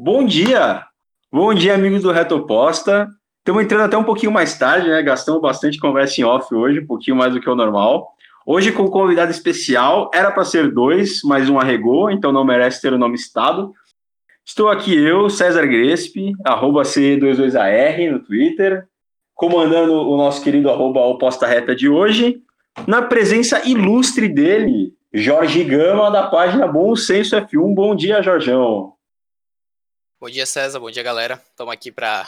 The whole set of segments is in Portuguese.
Bom dia! Bom dia, amigos do Reto Oposta. Estamos entrando até um pouquinho mais tarde, né? Gastamos bastante conversa em off hoje, um pouquinho mais do que o normal. Hoje com um convidado especial, era para ser dois, mas um arregou, então não merece ter o nome estado. Estou aqui eu, César Grespe, arroba C22AR no Twitter, comandando o nosso querido arroba Oposta Reta de hoje, na presença ilustre dele, Jorge Gama, da página Bom Senso F1. Bom dia, Jorgão. Bom dia, César. Bom dia, galera. Estamos aqui para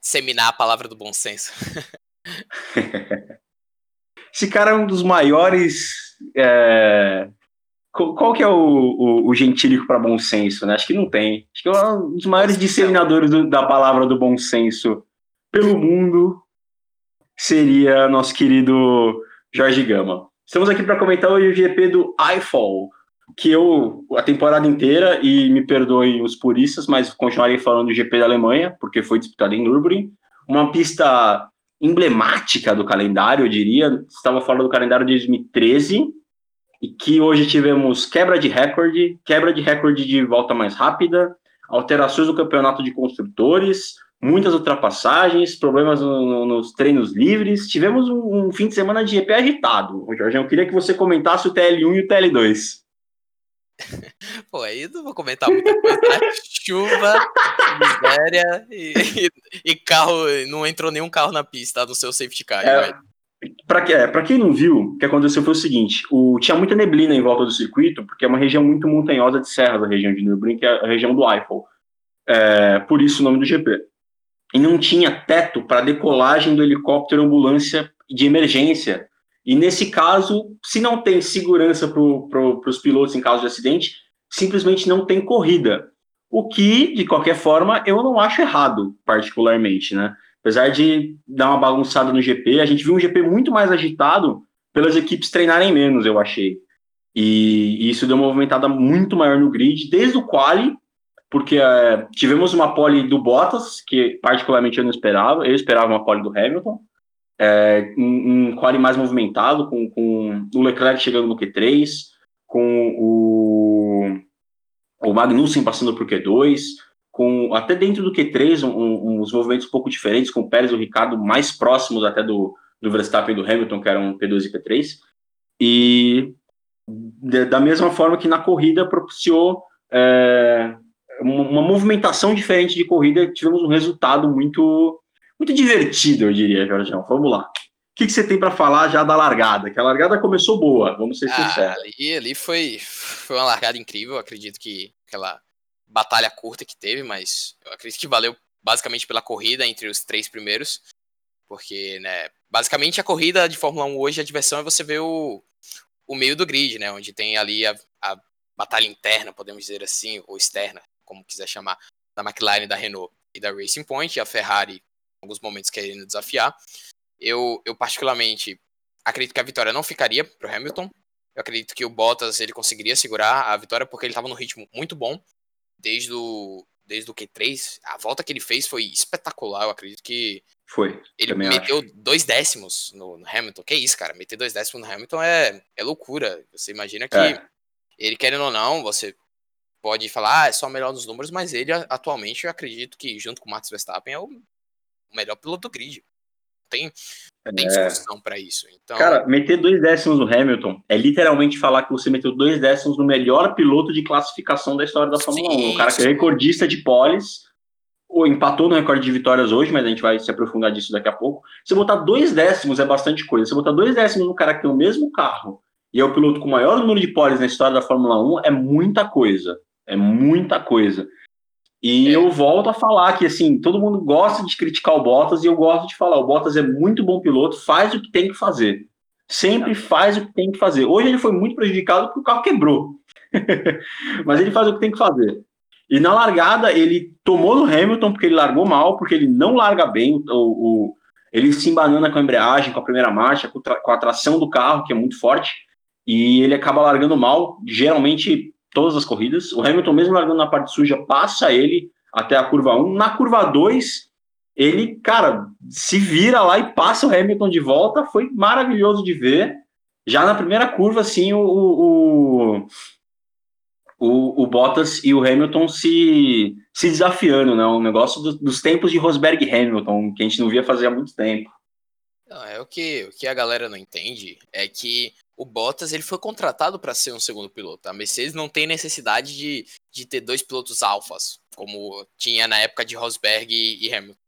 disseminar a palavra do bom senso. Esse cara é um dos maiores. É... Qual que é o, o, o gentílico para bom senso, né? Acho que não tem. Acho que é um dos maiores disseminadores do, da palavra do bom senso pelo mundo seria nosso querido Jorge Gama. Estamos aqui para comentar hoje o GP do iFall, que eu, a temporada inteira, e me perdoem os puristas, mas continuarei falando do GP da Alemanha, porque foi disputado em Nürburgring, uma pista emblemática do calendário, eu diria. Estava falando do calendário de 2013, e que hoje tivemos quebra de recorde, quebra de recorde de volta mais rápida, alterações do campeonato de construtores, muitas ultrapassagens, problemas no, no, nos treinos livres. Tivemos um, um, fim de semana de GP agitado. Jorge, eu queria que você comentasse o TL1 e o TL2. Pô, aí não vou comentar muita coisa. Né? Chuva, miséria e, e, e, carro. Não entrou nenhum carro na pista do seu safety car. É, para é, pra quem não viu, o que aconteceu foi o seguinte: o, tinha muita neblina em volta do circuito, porque é uma região muito montanhosa de serras, a região de Nürburgring, que é a região do Eiffel. É, por isso o nome do GP. E não tinha teto para decolagem do helicóptero ambulância de emergência e nesse caso, se não tem segurança para pro, os pilotos em caso de acidente, simplesmente não tem corrida. O que, de qualquer forma, eu não acho errado, particularmente, né? Apesar de dar uma bagunçada no GP, a gente viu um GP muito mais agitado pelas equipes treinarem menos, eu achei. E, isso deu uma movimentada muito maior no grid, desde o quali, porque é, tivemos uma pole do Bottas, que particularmente eu não esperava, eu esperava uma pole do Hamilton, é, um, um quali mais movimentado, com, com o Leclerc chegando no Q3, com o, o Magnussen passando por Q2, com até dentro do Q3 um, um, uns movimentos um pouco diferentes, com o Pérez e o Ricardo mais próximos até do, do Verstappen e do Hamilton, que eram P2 e P3. E de, da mesma forma que na corrida propiciou é, uma, uma, movimentação diferente de corrida, tivemos um resultado muito muito divertido, eu diria, Jorgeão. Vamos lá. O que, que você tem para falar já da largada? Que a largada começou boa, vamos ser ah, sinceros. Ali, ali foi, foi uma largada incrível. Eu acredito que aquela batalha curta que teve, mas eu acredito que valeu basicamente pela corrida entre os três primeiros. Porque, né, basicamente a corrida de Fórmula 1 hoje, a diversão é você ver o, o meio do grid, né, onde tem ali a, a batalha interna, podemos dizer assim, ou externa, como quiser chamar, da McLaren, da Renault e da Racing Point, e a Ferrari alguns momentos querendo desafiar. Eu, eu particularmente acredito que a vitória não ficaria para o Hamilton. Eu acredito que o Bottas ele conseguiria segurar a vitória porque ele estava no ritmo muito bom desde o desde o Q3. A volta que ele fez foi espetacular. Eu acredito que foi. Ele meteu acho. dois décimos no, no, Hamilton. Que isso, cara? Meter dois décimos no Hamilton é, é loucura. Você imagina que é. ele querendo ou não, você pode falar, ah, é só melhor dos números, mas ele atualmente eu acredito que junto com o Max Verstappen é o o melhor piloto do grid. Tem, tem é. discussão para isso. Então... Cara, meter dois décimos no Hamilton é literalmente falar que você meteu dois décimos no melhor piloto de classificação da história da Fórmula 1. O cara que é recordista de poles, ou empatou no recorde de vitórias hoje, mas a gente vai se aprofundar disso daqui a pouco. Você botar dois décimos é bastante coisa. Você botar dois décimos no cara que tem o mesmo carro e é o piloto com o maior número de poles na história da Fórmula 1 é muita coisa. É muita coisa. E é. eu volto a falar que, assim, todo mundo gosta de criticar o Bottas e eu gosto de falar, o Bottas é muito bom piloto, faz o que tem que fazer. Sempre faz o que tem que fazer. Hoje ele foi muito prejudicado porque o carro quebrou. Mas ele faz o que tem que fazer. E na largada, ele tomou no Hamilton porque ele largou mal, porque ele não larga bem. O, o ele se embanana com a embreagem, com a primeira marcha, com, com a tração do carro, que é muito forte. E ele acaba largando mal. Geralmente todas as corridas. O Hamilton, mesmo largando na parte suja, passa ele até a curva 1. Na curva 2, ele, cara, se vira lá e passa o Hamilton de volta. Foi maravilhoso de ver. Já na primeira curva, assim, o, o, o, o Bottas e o Hamilton se, se desafiando, né? Um negócio do, dos tempos de Rosberg e Hamilton, que a gente não via fazer há muito tempo. Não, é o que, o que a galera não entende é que o Bottas ele foi contratado para ser um segundo piloto. A Mercedes não tem necessidade de, de ter dois pilotos alfas, como tinha na época de Rosberg e, e Hamilton.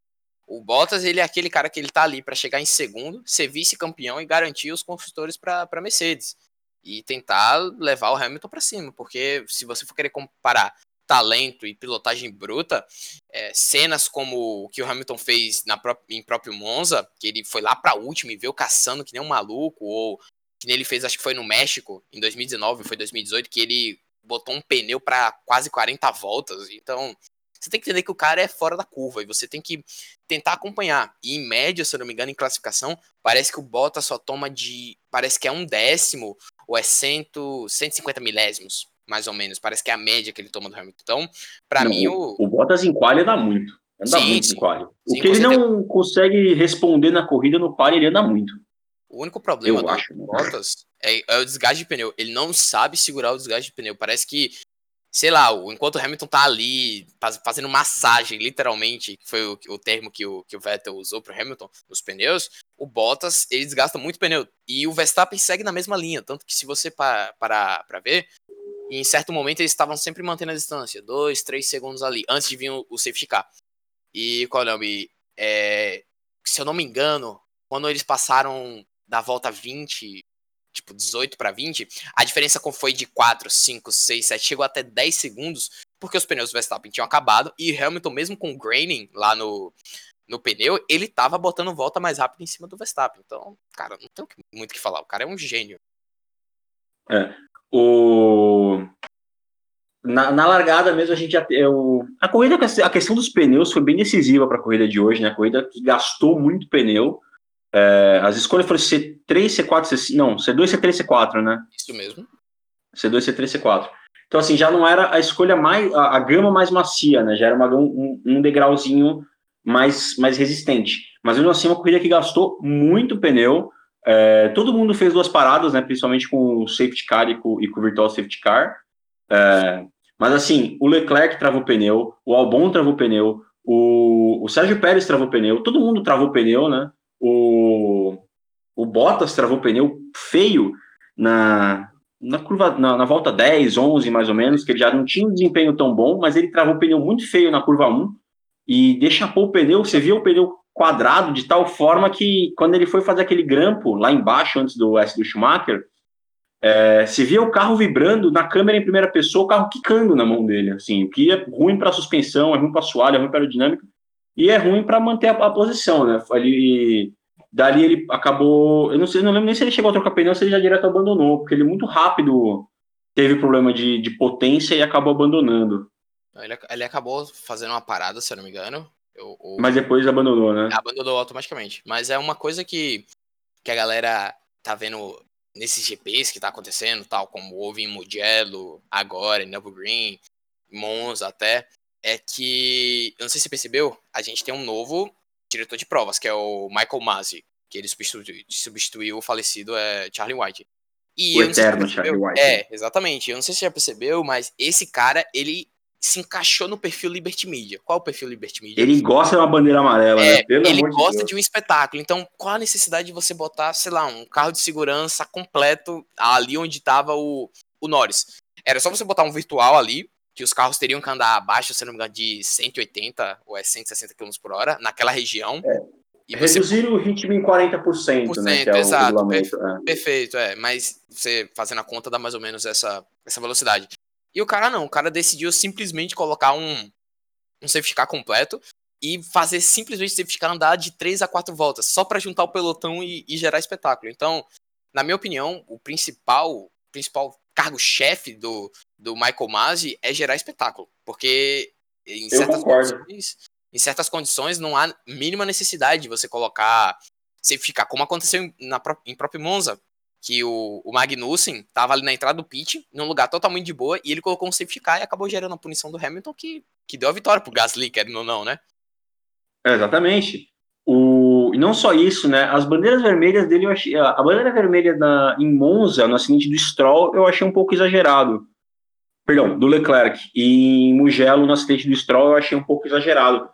O Bottas ele é aquele cara que ele tá ali para chegar em segundo, ser vice-campeão e garantir os construtores para Mercedes e tentar levar o Hamilton para cima, porque se você for querer comparar talento e pilotagem bruta, é, cenas como o que o Hamilton fez na pró em próprio Monza, que ele foi lá para último e veio caçando que nem um maluco, ou que ele fez, acho que foi no México, em 2019, foi 2018, que ele botou um pneu para quase 40 voltas. Então, você tem que entender que o cara é fora da curva e você tem que tentar acompanhar. E em média, se eu não me engano, em classificação, parece que o Bottas só toma de. Parece que é um décimo ou é cento, 150 milésimos, mais ou menos. Parece que é a média que ele toma do Hamilton. Então, para mim, o. O Bottas em quali dá muito. Anda sim, muito sim. O que ele não consegue responder na corrida no quali, ele anda muito. O único problema eu do acho, né? Bottas é, é, o desgaste de pneu. Ele não sabe segurar o desgaste de pneu. Parece que sei lá, enquanto o Hamilton tá ali fazendo massagem, literalmente, que foi o, o termo que o, que o Vettel usou pro Hamilton nos pneus, o Bottas, ele desgasta muito pneu. E o Verstappen segue na mesma linha, tanto que se você parar para ver, em certo momento eles estavam sempre mantendo a distância, dois, três segundos ali, antes de vir o, o safety car. E qual é o nome? É, se eu não me engano, quando eles passaram da volta 20, tipo 18 para 20, a diferença foi de 4, 5, 6, 7, chegou até 10 segundos, porque os pneus do Verstappen tinham acabado e Hamilton, mesmo com o graining lá no, no pneu, ele tava botando volta mais rápido em cima do Verstappen. Então, cara, não tem muito o que falar. O cara é um gênio. É. O... Na, na largada mesmo, a gente já. Eu... A corrida, a questão dos pneus foi bem decisiva para a corrida de hoje, né? A corrida que gastou muito pneu. É, as escolhas foram C3, C4, C5. Não, C2, C3, C4, né? Isso mesmo. C2, C3, C4. Então, assim, já não era a escolha mais. a, a gama mais macia, né? Já era uma, um, um degrauzinho mais, mais resistente. Mas mesmo assim, uma corrida que gastou muito pneu. É, todo mundo fez duas paradas, né? Principalmente com o safety car e com, e com o virtual safety car. É, mas assim, o Leclerc travou pneu, o Albon travou pneu, o, o Sérgio Pérez travou pneu, todo mundo travou pneu, né? O, o Bottas travou pneu feio na, na curva na, na, volta 10, 11 mais ou menos, que ele já não tinha um desempenho tão bom, mas ele travou pneu muito feio na curva 1 e deixapou o pneu, você viu o pneu quadrado de tal forma que quando ele foi fazer aquele grampo lá embaixo antes do S do Schumacher, é, se via o carro vibrando na câmera em primeira pessoa, o carro quicando na mão dele, assim, o que é ruim para a suspensão, é ruim para a é ruim para a aerodinâmica e é ruim para manter a, a, posição, né? Ali, dali ele acabou, eu não sei, não lembro nem se ele chegou a trocar pneu, ou se ele já direto abandonou, porque ele muito rápido teve problema de, de potência e acabou abandonando. Ele, ele acabou fazendo uma parada, se eu não me engano. Eu, eu... Mas depois abandonou, né? Abandonou automaticamente. Mas é uma coisa que, que a galera tá vendo nesses GPs que tá acontecendo, tal como houve em Mugello, agora, em Nürburgring, Monza até é que, eu não sei se você percebeu, a gente tem um novo diretor de provas, que é o Michael Masi, que ele substituiu, substituiu o falecido é, Charlie White. E o eterno Charlie White. É, exatamente. Eu não sei se você já percebeu, mas esse cara, ele se encaixou no perfil Liberty Media. Qual é o perfil Liberty Media? Ele gosta de uma bandeira amarela, é, né? Pelo ele gosta de, de, um espetáculo. Então, qual a necessidade de você botar, sei lá, um carro de segurança completo ali onde estava o, o Norris? Era só você botar um virtual ali, que os carros teriam que andar abaixo, se não me engano, de 180 ou é 160 km por hora naquela região. É. E Reduzir você... o ritmo em 40%, né? Que é exato, o perfe é. perfeito, é. Mas você fazendo a conta dá mais ou menos essa, essa velocidade. E o cara não, o cara decidiu simplesmente colocar um, um safety car completo e fazer simplesmente o safety car andar de 3 a 4 voltas, só para juntar o pelotão e, e, gerar espetáculo. Então, na minha opinião, o principal, principal cargo-chefe do, do Michael Masi é gerar espetáculo. Porque em certas, condições, em certas condições não há mínima necessidade de você colocar. Você ficar, como aconteceu na, em próprio Monza, que o, o Magnussen estava ali na entrada do pit, num lugar totalmente de boa, e ele colocou um safety car e acabou gerando a punição do Hamilton, que, que deu a vitória pro Gasly, querendo ou não, né? É, exatamente. E não só isso, né? As bandeiras vermelhas dele, eu achei, a bandeira vermelha na, em Monza, no acidente do Stroll, eu achei um pouco exagerado. perdão, do Leclerc e em Mugello no acidente do Stroll eu achei um pouco exagerado,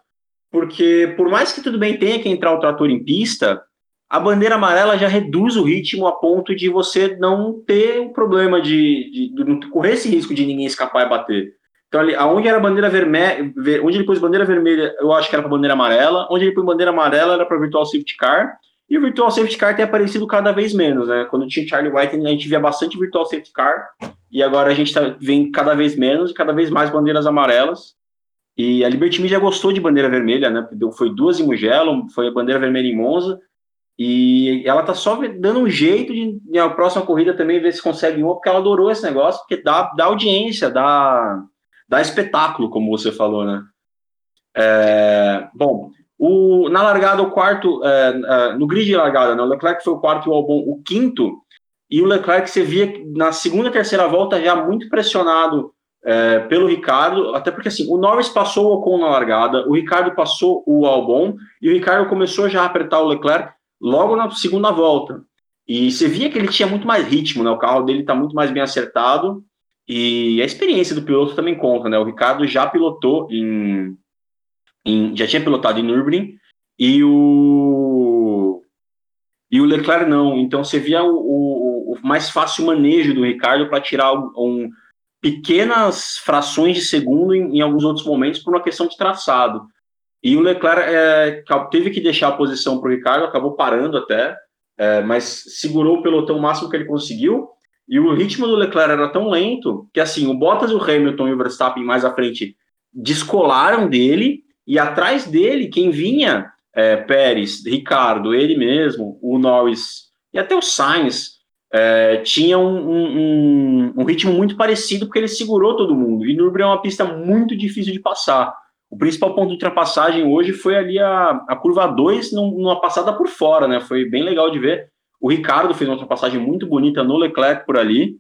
porque por mais que tudo bem tenha que entrar o trator em pista, a bandeira amarela já reduz o ritmo a ponto de você não ter o problema de, de, de não correr esse risco de ninguém escapar e bater. Então, ali, aonde era bandeira vermelha, onde ele pôs bandeira vermelha, eu acho que era para bandeira amarela. Onde ele pôs bandeira amarela era para virtual safety car. E o virtual safety car tem aparecido cada vez menos, né? Quando tinha Charlie White, a gente via bastante virtual safety car. E agora a gente tá vendo cada vez menos e cada vez mais bandeiras amarelas. E a Liberty Media gostou de bandeira vermelha, né? Foi duas em Mugello, foi a bandeira vermelha em Monza. E ela tá só dando um jeito de, na próxima corrida também, ver se consegue uma, porque ela adorou esse negócio, porque dá, dá audiência, dá, dá espetáculo, como você falou, né? É, bom, o, na largada, o quarto, é, é, no grid de largada, né, o Leclerc foi o quarto e o Albon o quinto, e o Leclerc você via na segunda terceira volta já muito pressionado é, pelo Ricardo, até porque assim, o Norris passou o Ocon na largada, o Ricardo passou o Albon, e o Ricardo começou já a apertar o Leclerc, logo na segunda volta. E você via que ele tinha muito mais ritmo, né? O carro dele está muito mais bem acertado. E a experiência do piloto também conta, né? O Ricardo já pilotou em, em já tinha pilotado em Nürburgring e o e o Leclerc não. Então você via o, o, o mais fácil manejo do Ricardo para tirar um, pequenas frações de segundo em, em, alguns outros momentos por uma questão de traçado. E o Leclerc é, teve que deixar a posição para o Ricardo, acabou parando até, é, mas segurou o pelotão o máximo que ele conseguiu. E o ritmo do Leclerc era tão lento que assim o Bottas, o Hamilton e o Verstappen mais à frente descolaram dele e atrás dele quem vinha é, Pérez, Ricardo, ele mesmo, o Norris e até o Sainz é, tinha um, um, um, ritmo muito parecido porque ele segurou todo mundo. E Nürburgring é uma pista muito difícil de passar. O principal ponto de ultrapassagem hoje foi ali a, a curva 2 numa passada por fora, né? Foi bem legal de ver. O Ricardo fez uma ultrapassagem muito bonita no Leclerc por ali.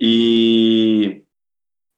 E,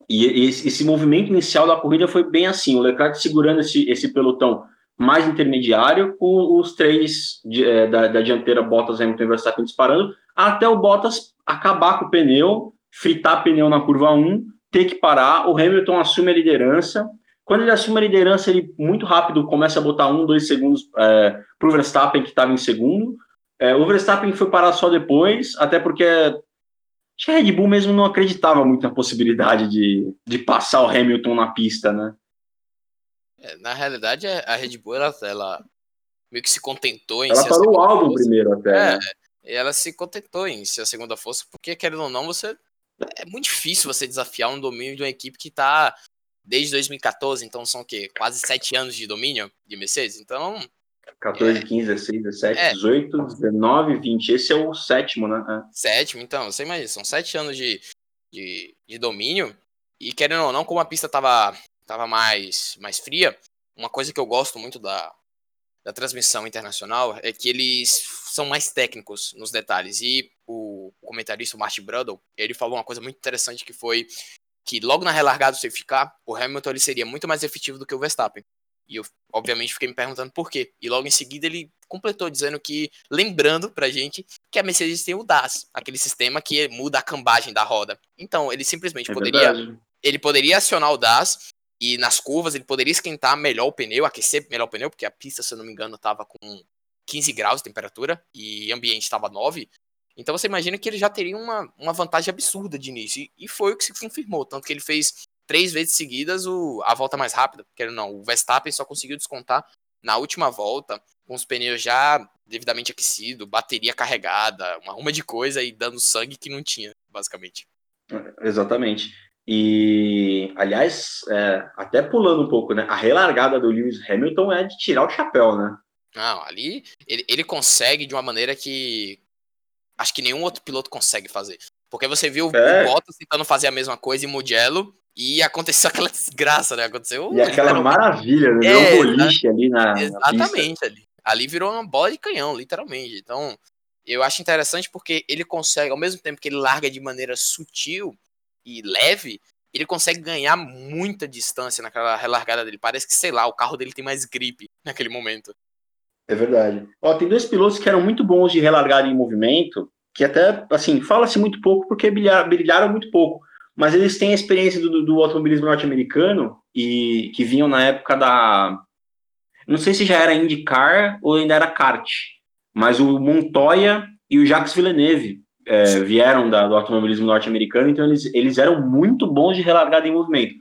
e esse, esse, movimento inicial da corrida foi bem assim: o Leclerc segurando esse, esse pelotão mais intermediário, com os três de, é, da, da, dianteira, Bottas, Hamilton e Verstappen disparando, até o Bottas acabar com o pneu, fritar pneu na curva 1, ter que parar. O Hamilton assume a liderança quando ele assume a liderança, ele muito rápido começa a botar um, dois segundos é, para o Verstappen, que estava em segundo. É, o Verstappen foi parar só depois, até porque acho que a Red Bull mesmo não acreditava muito na possibilidade de, de passar o Hamilton na pista, né? É, na realidade, a Red Bull ela, ela meio que se contentou em ela ser parou o álbum primeiro até. É, né? ela se contentou em ser a segunda força, porque querendo ou não, você é muito difícil você desafiar um domínio de uma equipe que está desde 2014, então são o quê? Quase sete anos de domínio de Mercedes. Então. 14, é, 15, 16, 17, é, 18, 19, 20. Esse é o sétimo, né? É. Sétimo, então, você imagina, são sete anos de, de, de, domínio. E querendo ou não, como a pista tava, tava mais, mais fria, uma coisa que eu gosto muito da, da transmissão internacional é que eles são mais técnicos nos detalhes. E o comentarista, o Martin Brundle, ele falou uma coisa muito interessante que foi que logo na relargada do safety car, o Hamilton ele seria muito mais efetivo do que o Verstappen. E eu, obviamente, fiquei me perguntando por quê. E logo em seguida ele completou dizendo que, lembrando pra gente, que a Mercedes tem o DAS, aquele sistema que muda a cambagem da roda. Então, ele simplesmente é poderia. Verdade. Ele poderia acionar o DAS e nas curvas ele poderia esquentar melhor o pneu, aquecer melhor o pneu, porque a pista, se eu não me engano, estava com 15 graus de temperatura e ambiente estava 9. Então você imagina que ele já teria uma, uma vantagem absurda de início. E, e foi o que se confirmou. Tanto que ele fez três vezes seguidas o, a volta mais rápida. Porque não, o Verstappen só conseguiu descontar na última volta, com os pneus já devidamente aquecidos, bateria carregada, uma ruma de coisa e dando sangue que não tinha, basicamente. Exatamente. E, aliás, é, até pulando um pouco, né? A relargada do Lewis Hamilton é de tirar o chapéu, né? Não, ali ele, ele consegue de uma maneira que acho que nenhum outro piloto consegue fazer. Porque você viu é. o Bottas tentando fazer a mesma coisa em Mugello e aconteceu aquela desgraça, né? Aconteceu. E aquela maravilha, né? É, um boliche ali na. Exatamente, na ali. Ali virou uma bola de canhão, literalmente. Então, eu acho interessante porque ele consegue, ao mesmo tempo que ele larga de maneira sutil e leve, ele consegue ganhar muita distância naquela relargada dele. Parece que, sei lá, o carro dele tem mais gripe naquele momento. É verdade. Ó, tem dois pilotos que eram muito bons de relargar em movimento, que até, assim, fala-se muito pouco porque brilharam muito pouco. Mas eles têm a experiência do, do automobilismo norte-americano e que vinham na época da. Não sei se já era IndyCar ou ainda era kart, mas o Montoya e o Jacques Villeneuve é, vieram da, do automobilismo norte-americano, então eles, eles eram muito bons de relargada em movimento.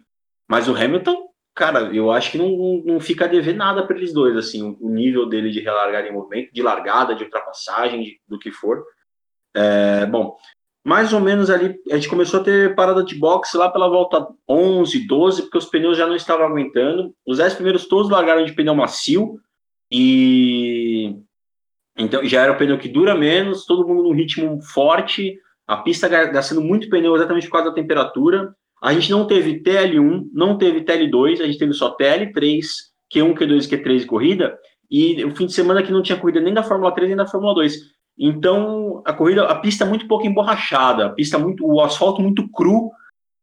Mas o Hamilton, cara, eu acho que não, não fica a dever nada para eles dois, assim, o nível dele de relargada em movimento, de largada, de ultrapassagem, de, do que for. É, bom, mais ou menos ali, a gente começou a ter parada de boxe lá pela volta 11, 12, porque os pneus já não estavam aguentando. Os 10 primeiros todos largaram de pneu macio e então já era o pneu que dura menos, todo mundo num ritmo forte, a pista gastando muito pneu exatamente por causa da temperatura. A gente não teve TL1, não teve TL2, a gente teve só TL3, Q1, Q2, Q3 corrida, e o fim de semana que não tinha corrida nem da Fórmula 3 nem da Fórmula 2. Então, a corrida, a pista muito pouco emborrachada, a pista muito, o asfalto muito cru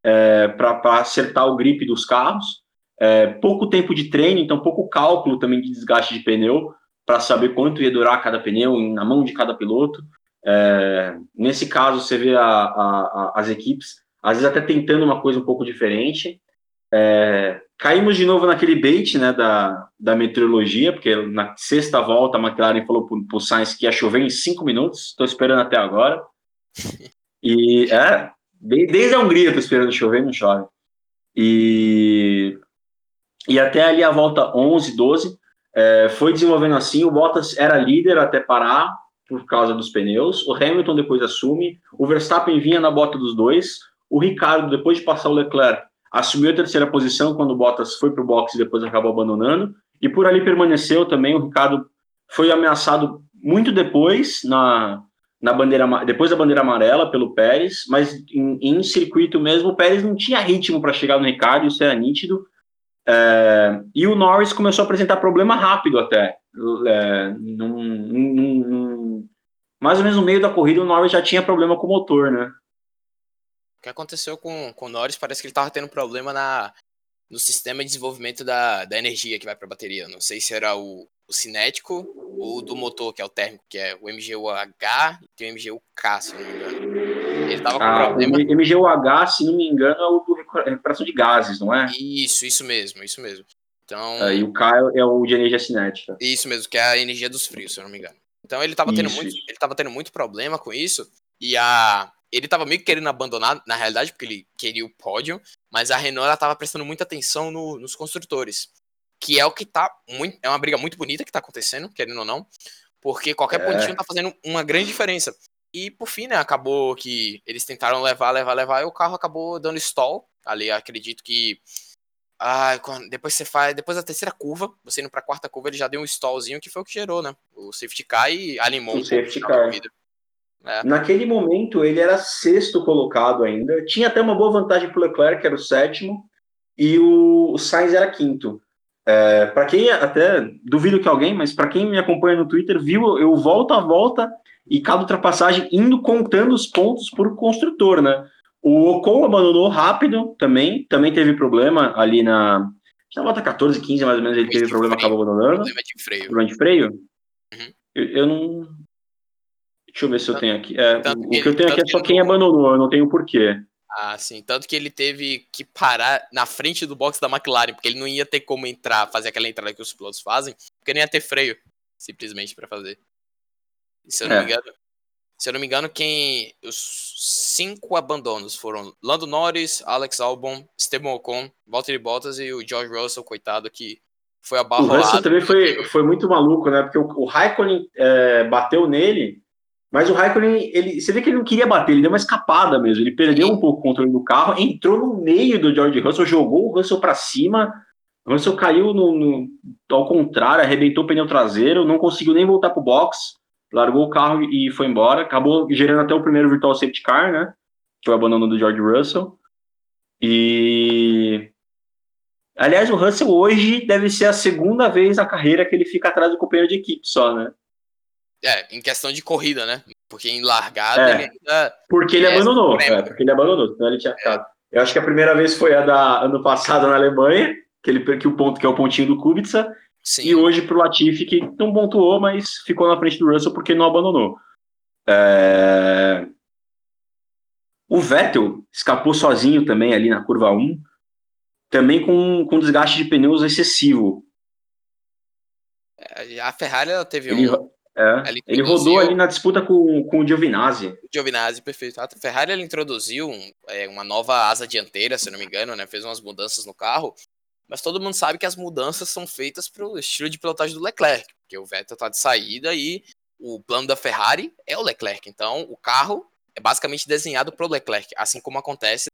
é, para acertar o grip dos carros, é, pouco tempo de treino, então pouco cálculo também de desgaste de pneu para saber quanto ia durar cada pneu na mão de cada piloto. É, nesse caso, você vê a, a, a, as equipes, às vezes até tentando uma coisa um pouco diferente. É, caímos de novo naquele bait né, da, da meteorologia, porque na sexta volta a McLaren falou para o Sainz que ia chover em cinco minutos, estou esperando até agora. E é, desde a Hungria estou esperando chover, não chove. E, e até ali a volta 11, 12, é, foi desenvolvendo assim. O Bottas era líder até parar por causa dos pneus. O Hamilton depois assume. O Verstappen vinha na bota dos dois. O Ricardo, depois de passar o Leclerc, assumiu a terceira posição quando o Bottas foi para o boxe e depois acabou abandonando, e por ali permaneceu também. O Ricardo foi ameaçado muito depois, na, na bandeira, depois da bandeira amarela pelo Pérez, mas em, em circuito mesmo, o Pérez não tinha ritmo para chegar no Ricardo, isso era nítido. É, e o Norris começou a apresentar problema rápido até. É, num, num, num, mais ou menos no meio da corrida, o Norris já tinha problema com o motor, né? O que aconteceu com, com o Norris parece que ele estava tendo problema na, no sistema de desenvolvimento da, da energia que vai para a bateria. Não sei se era o, o cinético ou do motor, que é o térmico, que é o MGUH e tem o MGUK, se não me engano. Ele tava com ah, problema. O MGUH, se não me engano, é o do recuperação de gases, não é? Isso, isso mesmo, isso mesmo. Então, é, e o K é o de energia cinética. Isso mesmo, que é a energia dos frios, se eu não me engano. Então ele estava tendo, muito, ele tava tendo muito problema com isso. E a, ele tava meio que querendo abandonar, na realidade, porque ele queria o pódio, mas a Renault ela tava prestando muita atenção no, nos construtores. Que é o que tá muito. É uma briga muito bonita que tá acontecendo, querendo ou não. Porque qualquer é. pontinho tá fazendo uma grande diferença. E por fim, né, acabou que eles tentaram levar, levar, levar, e o carro acabou dando stall. Ali acredito que. Ah, depois você faz. Depois da terceira curva, você indo pra quarta curva, ele já deu um stallzinho que foi o que gerou, né? O safety car e animou o safety car. É. Naquele momento, ele era sexto colocado ainda. Tinha até uma boa vantagem para o Leclerc, que era o sétimo, e o, Sainz era quinto. É, para quem até duvido que alguém, mas para quem me acompanha no Twitter, viu eu volta a volta e cada ultrapassagem indo contando os pontos por construtor, né? O Ocon abandonou rápido também, também teve problema ali na, na volta 14, 15 mais ou menos, ele teve problema, freio. acabou abandonando. Problema de freio. Problema de freio? Uhum. Eu, eu, não, Deixa eu ver se eu tenho aqui. É, o que, eu tenho aqui é só quem abandonou, eu não tenho porquê. Ah, sim. Tanto que ele teve que parar na frente do box da McLaren, porque ele não ia ter como entrar, fazer aquela entrada que os pilotos fazem, porque não ia ter freio, simplesmente, para fazer. E se eu não é. me engano. Se eu não me engano, quem. Os cinco abandonos foram Lando Norris, Alex Albon, Esteban Ocon, Valtteri Bottas e o George Russell, coitado, que foi a barra. O Russell também foi, foi muito maluco, né? Porque o, o Raikkonen é, bateu nele mas o Raikkonen, ele, você vê que ele não queria bater, ele deu uma escapada mesmo. Ele perdeu um pouco o controle do carro, entrou no meio do George Russell, jogou o Russell para cima. O Russell caiu no, no, ao contrário, arrebentou o pneu traseiro, não conseguiu nem voltar para o box, largou o carro e foi embora. Acabou gerando até o primeiro virtual safety car, né? Que foi o abandono do George Russell. E. Aliás, o Russell hoje deve ser a segunda vez na carreira que ele fica atrás do companheiro de equipe só, né? É, em questão de corrida, né? Porque em largada é, ele ainda. Porque ele abandonou. É, porque ele abandonou, senão ele tinha ficado. É. Eu acho que a primeira vez foi a da ano passado na Alemanha, que ele que o ponto que é o pontinho do Kubica. Sim. E hoje pro Latifi, que não pontuou, mas ficou na frente do Russell porque não abandonou. É... O Vettel escapou sozinho também ali na curva 1, também com, com desgaste de pneus excessivo. É, a Ferrari ela teve ele, um. É, ele, ele rodou ali na disputa com, com o Giovinazzi. Giovinazzi, perfeito. A Ferrari ela introduziu um, é, uma nova asa dianteira, se não me engano, né? Fez umas mudanças no carro. Mas todo mundo sabe que as mudanças são feitas para o estilo de pilotagem do Leclerc, porque o Vettel está de saída e o plano da Ferrari é o Leclerc. Então, o carro é basicamente desenhado para o Leclerc, assim como acontece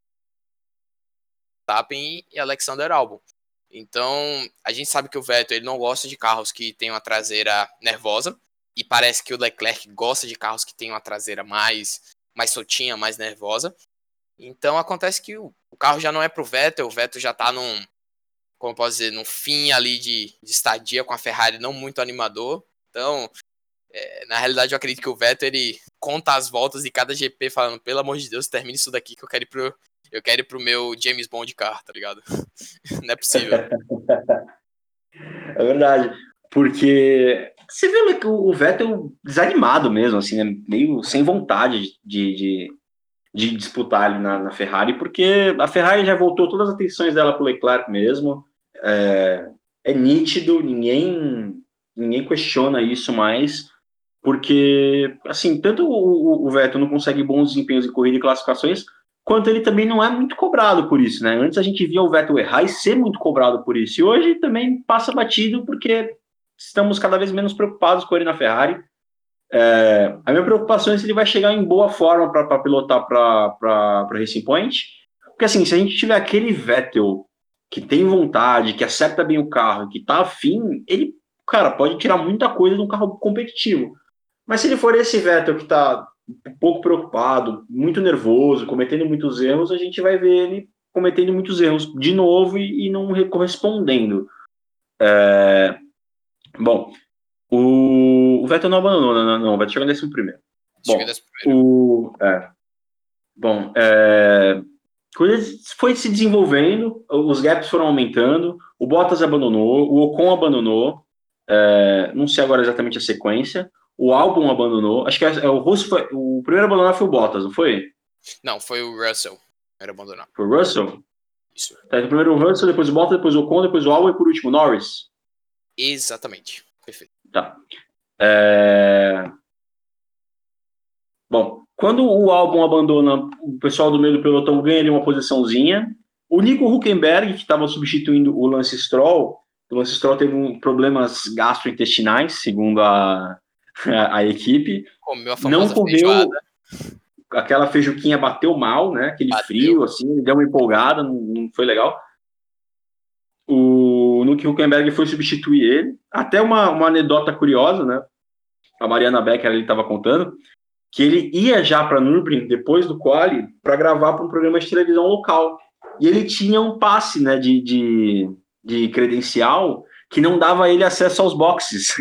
Verstappen e Alexander Albon. Então, a gente sabe que o Vettel ele não gosta de carros que tenham a traseira nervosa, e parece que o Leclerc gosta de carros que tenham a traseira mais, mais soltinha, mais nervosa. Então, acontece que o, carro já não é para o Vettel, o Vettel já está num, como posso dizer, num fim ali de, de estadia com a Ferrari não muito animador. Então, é, na realidade, eu acredito que o Vettel ele conta as voltas de cada GP falando, pelo amor de Deus, termine isso daqui que eu quero ir pro, eu quero ir pro meu James Bond car, tá ligado? Não é possível. é verdade. Porque você vê o Vettel desanimado mesmo, assim, né? meio sem vontade de, de, de disputar ali na, na, Ferrari, porque a Ferrari já voltou todas as atenções dela pro Leclerc mesmo. É, é nítido, ninguém, ninguém questiona isso mais, porque, assim, tanto o, o Vettel não consegue bons desempenhos em corrida e classificações, quanto ele também não é muito cobrado por isso, né? Antes a gente via o Vettel errar e ser muito cobrado por isso, e hoje também passa batido porque estamos cada vez menos preocupados com ele na Ferrari. É, a minha preocupação é se ele vai chegar em boa forma para pilotar para Racing Point, porque assim, se a gente tiver aquele Vettel que tem vontade, que acerta bem o carro, que tá afim, ele, cara, pode tirar muita coisa de um carro competitivo. Mas se ele for esse Vettel que tá pouco preocupado, muito nervoso, cometendo muitos erros, a gente vai ver ele cometendo muitos erros de novo e, e não correspondendo. É... Bom, o, o Vettel não abandonou, não, não, vai chegar nesse primeiro. Bom, o, é. Bom, é, foi se desenvolvendo, os gaps foram aumentando, o Bottas abandonou, o Ocon abandonou, é, não sei agora exatamente a sequência, o álbum abandonou. Acho que é, é o Russo foi, o primeiro a abandonar foi o Bottas, não foi? Não, foi o Russell. Era abandonar. Foi o Russell? Isso. Tá, então primeiro o Russell, depois o Bottas, depois o Ocon, depois o álbum e por último o Norris. Exatamente. Perfeito. Tá. É... Bom, quando o álbum abandona, o pessoal do meio do pelotão ganha ali uma posiçãozinha. O Nico Huckenberg, que estava substituindo o Lance Stroll, o Lance Stroll teve um, problemas gastrointestinais, segundo a, a, equipe. não correu. Feijoada. Aquela feijuquinha bateu mal, né? Aquele bateu. frio, assim, deu uma empolgada, não, não foi legal. O Nuke Huckenberg foi substituir ele. Até uma, uma anedota curiosa, né? A Mariana Becker ele estava contando que ele ia já para Nürburgring depois do quali para gravar para um programa de televisão local. E ele tinha um passe, né, de, de, de credencial que não dava ele acesso aos boxes.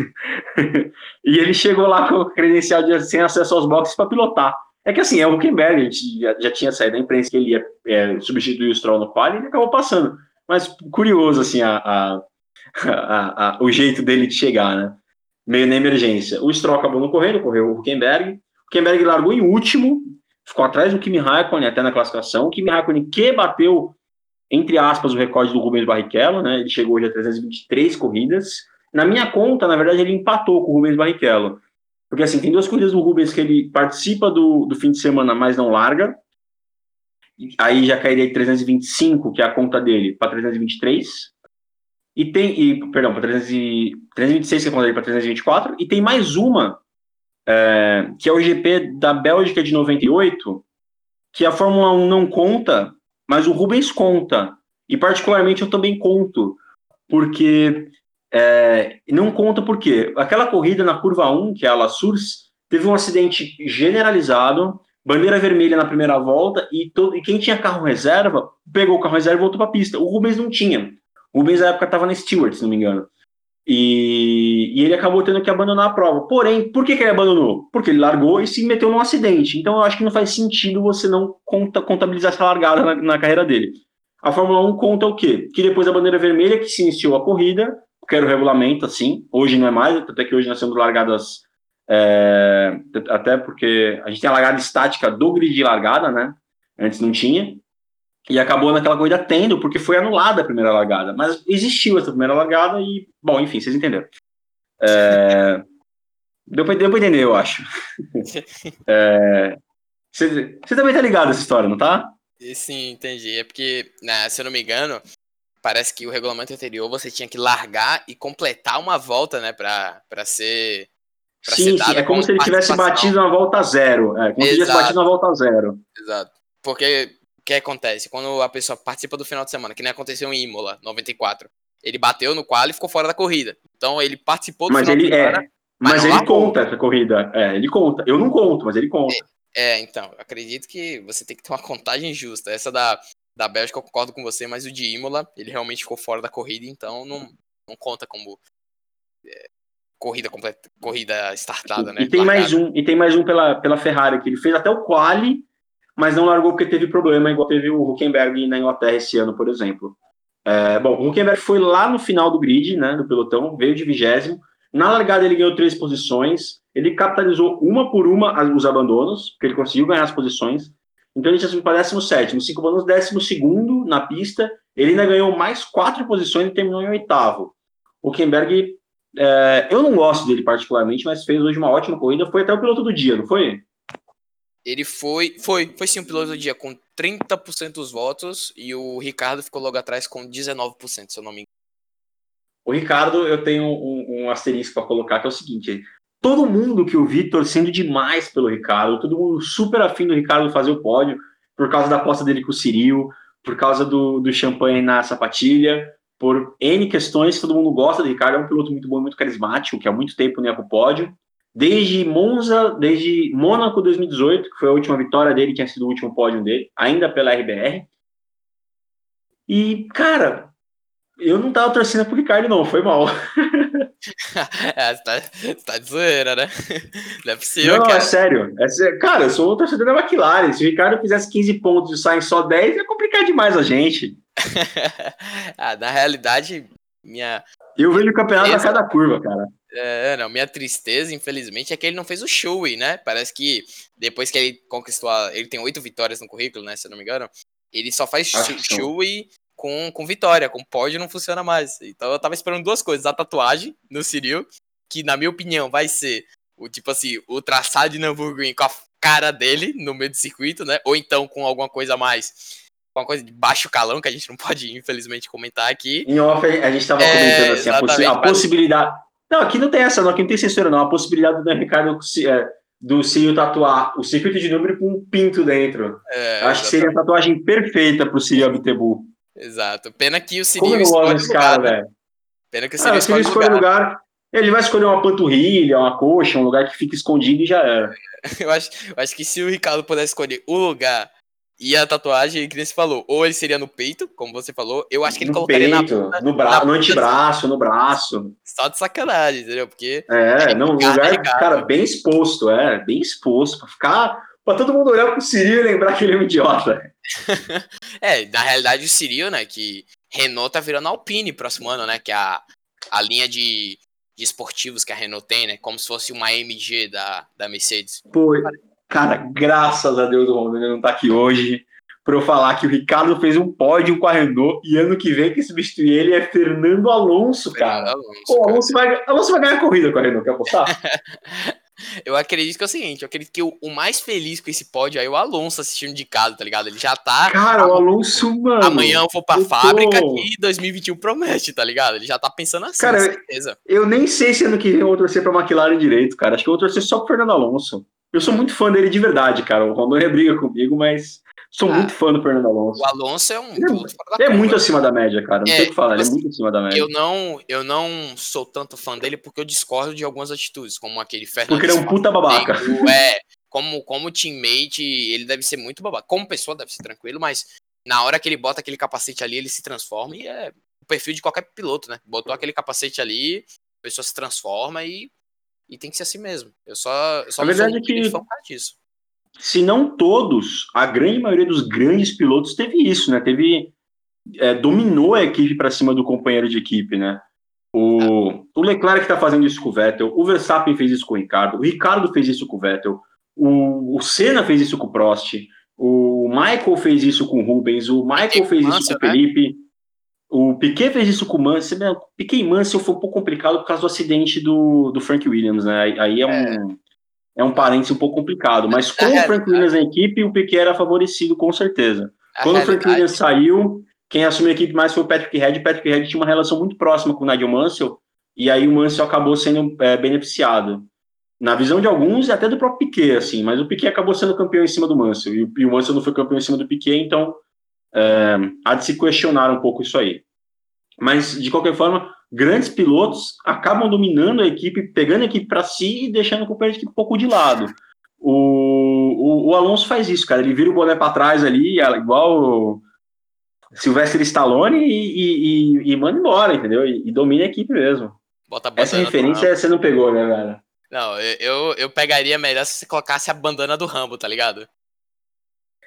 e ele chegou lá com credencial de, sem acesso aos boxes para pilotar. É que assim, é o Huckenberg, já, já tinha saído da imprensa que ele ia é, substituir o Stroll no quali e ele acabou passando. Mas curioso, assim, a, a, a, o jeito dele de chegar, né? Meio na emergência. O Stroll acabou não correndo, correu o Huckenberg. O Huckenberg largou em último, ficou atrás do Kimi Raikkonen até na classificação. O Kimi Raikkonen que bateu entre aspas, o recorde do Rubens Barrichello, né? Ele chegou hoje a 323 corridas. Na minha conta, na verdade, ele empatou com o Rubens Barrichello. Porque, assim, tem duas corridas do Rubens que ele participa do, do fim de semana, mas não larga. Aí já cairia de 325, que é a conta dele, para 323. E tem, e, perdão, para 326, que é a conta dele, para 324. E tem mais uma, é, que é o GP da Bélgica de 98, que a Fórmula 1 não conta, mas o Rubens conta. E particularmente eu também conto, porque é, não conta porque aquela corrida na curva 1, que é a La Source, teve um acidente generalizado, bandeira vermelha na primeira volta, e, todo, e quem tinha carro reserva pegou o carro reserva e voltou para a pista. O Rubens não tinha. O Rubens na época estava na Stewart, se não me engano. E, e, ele acabou tendo que abandonar a prova. Porém, por que, que ele abandonou? Porque ele largou e se meteu num acidente. Então eu acho que não faz sentido você não conta, contabilizar essa largada na, na, carreira dele. A Fórmula 1 conta o quê? Que depois da bandeira vermelha, que se iniciou a corrida, que era o regulamento, assim, hoje não é mais, até que hoje nós temos largadas, é, até porque a gente tem a largada estática do grid de largada, né? Antes não tinha. E acabou naquela corrida tendo, porque foi anulada a primeira largada. Mas existiu essa primeira largada e, bom, enfim, vocês entenderam. É... Deu pra, deu pra entender, eu acho. é... Você, você também tá ligado nessa história, não tá? Sim, entendi. É porque, né, se eu não me engano, parece que o regulamento anterior você tinha que largar e completar uma volta, né, pra, pra ser. Sim, sim, é como se ele tivesse batido na volta zero. É, como Exato. se ele tivesse batido na volta zero. Exato. Porque o que acontece? Quando a pessoa participa do final de semana, que nem aconteceu em Imola, 94, ele bateu no qual e ficou fora da corrida. Então ele participou do mas final ele, de semana. É, mas, mas ele conta essa corrida. É, ele conta. Eu não conto, mas ele conta. É, é, então, acredito que você tem que ter uma contagem justa. Essa da, da Bélgica eu concordo com você, mas o de Imola, ele realmente ficou fora da corrida, então não, não conta como é, corrida completa, corrida startada, né? E tem mais um, e tem mais um pela, pela Ferrari, que ele fez até o quali, mas não largou porque teve problema, igual teve o Huckenberg na Inglaterra esse ano, por exemplo. É, bom, o Huckenberg foi lá no final do grid, né, do pelotão, veio de vigésimo. Na largada ele ganhou três posições, ele capitalizou uma por uma os abandonos, porque ele conseguiu ganhar as posições. Então ele tinha subido para 17, cinco abandonos, décimo segundo na pista. Ele ainda ganhou mais quatro posições e terminou em oitavo. O Huckenberg, é, eu não gosto dele particularmente, mas fez hoje uma ótima corrida. Foi até o piloto do dia, não foi? Ele foi, foi, foi sim o piloto do dia com 30% dos votos e o Ricardo ficou logo atrás com 19%, se eu não me engano. O Ricardo, eu tenho um, um asterisco para colocar, que é o seguinte: todo mundo que eu vi torcendo demais pelo Ricardo, todo mundo super afim do Ricardo fazer o pódio, por causa da aposta dele com o Ciril, por causa do, do champanhe na sapatilha, por N questões, todo mundo gosta do Ricardo, é um piloto muito bom, muito carismático, que há muito tempo não ia para o pódio desde Monza, desde Mônaco 2018, que foi a última vitória dele, tinha sido o último pódio dele, ainda pela RBR. E, cara, eu não tava torcendo pro Ricardo, não, foi mal. é, você tá, você tá de zoeira, né? Não é possível. Não, cara. é sério. É, cara, eu sou um torcedor da McLaren. Se o Ricardo fizesse 15 pontos e saem só 10, ia complicar demais a gente. ah, na realidade, minha. Eu vejo o campeonato a cada curva, cara. É, não, minha tristeza, infelizmente, é que ele não fez o Shoei, né? Parece que depois que ele conquistou a, Ele tem oito vitórias no currículo, né? Se eu não me engano. Ele só faz Shoei com, com vitória, com pódio não funciona mais. Então eu tava esperando duas coisas: a tatuagem no Cyril, que na minha opinião vai ser o tipo assim, o traçado de Nürburgring com a cara dele no meio do circuito, né? Ou então com alguma coisa a mais uma coisa de baixo calão que a gente não pode, infelizmente, comentar aqui. Em off, a gente estava comentando é, assim, a, possi a possibilidade. Não, aqui não tem essa, não, aqui não tem censura, não. A possibilidade do Ricardo é, do Círio tatuar o circuito de número com um pinto dentro. É, Acho que seria a tatuagem perfeita pro Círio Abitebu. Exato. Pena que o Círio Como eu gosto desse cara, né? velho. Pena que o Círio ah, escolhe, escolhe lugar. lugar. Ele vai escolher uma panturrilha, uma coxa, um lugar que fica escondido e já era. Eu acho, eu acho que se o Ricardo pudesse escolher o lugar e a tatuagem, que nem você falou, ou ele seria no peito, como você falou, eu acho que ele no colocaria peito, na, no, bra no antebraço, no braço. Só de sacanagem, entendeu? Porque. É, não, lugar, cara, bem exposto, é, bem exposto, pra ficar. Pra todo mundo olhar pro Ciril e lembrar que ele é um idiota. é, na realidade, o Ciril, né, que Renault tá virando Alpine próximo ano, né, que é a, a linha de, de esportivos que a Renault tem, né, como se fosse uma AMG da, da Mercedes. Pô, Cara, graças a Deus o Rondônia não tá aqui hoje para eu falar que o Ricardo fez um pódio com a Renault e ano que vem que substituir ele é Fernando Alonso, cara. Fernando Alonso, Pô, Alonso, vai, Alonso vai ganhar a corrida com a Renault, quer apostar? eu acredito que é o seguinte, eu acredito que o, o, mais feliz com esse pódio aí é o Alonso assistindo de casa, tá ligado? Ele já tá. Cara, o Alonso, mano. Amanhã eu vou pra eu fábrica tô... e 2021 promete, tá ligado? Ele já tá pensando assim, cara, certeza. Eu nem sei se ano que vem eu vou torcer pra McLaren direito, cara. Acho que eu vou torcer só pro Fernando Alonso. Eu sou muito fã dele de verdade, cara. O Rondônia briga comigo, mas sou ah, muito fã do Fernando Alonso. O Alonso é um ele é, é muito acima da média, cara. Não é, sei o que falar, ele é assim, muito acima da média. Eu não, eu não sou tanto fã dele porque eu discordo de algumas atitudes, como aquele Fernando. Porque ele é um puta babaca. É, como, como teammate, ele deve ser muito babaca. Como pessoa, deve ser tranquilo, mas na hora que ele bota aquele capacete ali, ele se transforma e é o perfil de qualquer piloto, né? Botou aquele capacete ali, a pessoa se transforma e e tem que ser assim mesmo. Eu só, eu só a verdade é que disso. Se não todos, a grande maioria dos grandes pilotos teve isso, né? Teve é, dominou a equipe para cima do companheiro de equipe, né? O, o Leclerc está fazendo isso com o Vettel, o Verstappen fez isso com o Ricardo, o Ricardo fez isso com o Vettel, o, o Senna fez isso com o Prost. O Michael fez isso com o Rubens, o Michael fez isso com o né? Felipe. Né? O Piquet fez isso com o Mansell. Né? Piquet e Mansell foi um pouco complicado por causa do acidente do, do Frank Williams, né? Aí é um, é. é um parênteses um pouco complicado. Mas com o Frank Williams na equipe, o Piquet era favorecido, com certeza. Quando o Frank Williams saiu, quem assumiu a equipe mais foi o Patrick Head. O Patrick Head tinha uma relação muito próxima com o Nigel Mansell, e aí o Mansell acabou sendo é, beneficiado. Na visão de alguns, e até do próprio Piquet, assim, mas o Piquet acabou sendo campeão em cima do Mansell, e, e o Mansell não foi campeão em cima do Piquet, então é, há de se questionar um pouco isso aí. Mas, de qualquer forma, grandes pilotos acabam dominando a equipe, pegando a equipe para si e deixando o companheiro de um pouco de lado. O, o, o, Alonso faz isso, cara. Ele vira o boné para trás ali, igual Sylvester Stallone e, e, e, manda embora, entendeu? E, e domina a equipe mesmo. Essa referência você não pegou, né, velho? Não, eu, eu pegaria melhor se você colocasse a bandana do Rambo, tá ligado?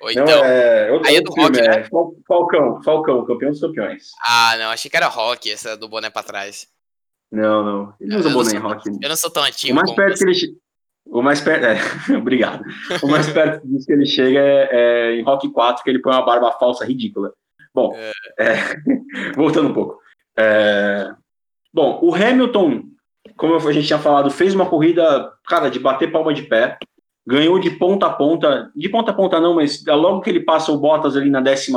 Ou não, então. É, outro, aí é do filme, rock, né? É Falcão, Falcão, campeão dos campeões. Ah, não, achei que era rock, essa do boné pra trás. Não, não. Ele não usa boné em rock. Eu não sou tão antigo. O mais perto que ele. O mais perto. É, obrigado. O mais perto disso que ele chega é, é, em Rock 4, que ele põe uma barba falsa ridícula. Bom, é. é voltando um pouco. É, bom, o Hamilton, como a gente tinha falado, fez uma corrida, cara, de bater palma de pé. Ganhou de ponta a ponta, de ponta a ponta não, mas logo que ele passa o Bottas ali na 12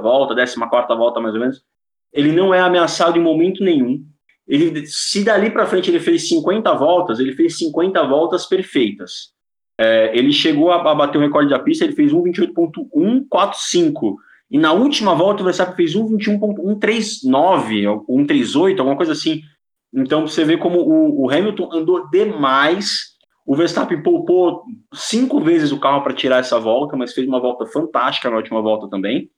volta, 14 volta mais ou menos, ele não é ameaçado em momento nenhum. Ele, se dali para frente ele fez 50 voltas, ele fez 50 voltas perfeitas. É, ele chegou a, a, bater o recorde da pista, ele fez 1,28.145 e na última volta o Verstappen fez 1,21.139, 1,38, alguma coisa assim. Então você vê como o, o, Hamilton andou demais. O Verstappen poupou cinco vezes o carro para tirar essa volta, mas fez uma volta fantástica na última volta também.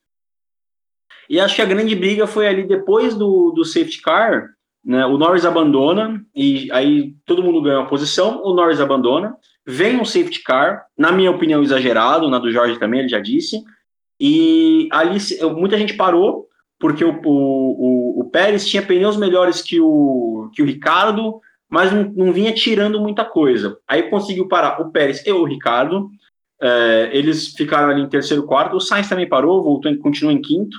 E acho que a grande briga foi ali depois do, do safety car. Né, o Norris abandona e aí todo mundo ganha uma posição. O Norris abandona. Vem um safety car, na minha opinião, exagerado, na do Jorge também, ele já disse. E ali muita gente parou, porque o, o, o, Pérez tinha pneus melhores que o, que o Ricardo, mas não, não vinha tirando muita coisa. Aí conseguiu parar o Pérez e o Ricardo. É, eles ficaram ali em terceiro, quarto. O Sainz também parou, voltou, continuou em quinto.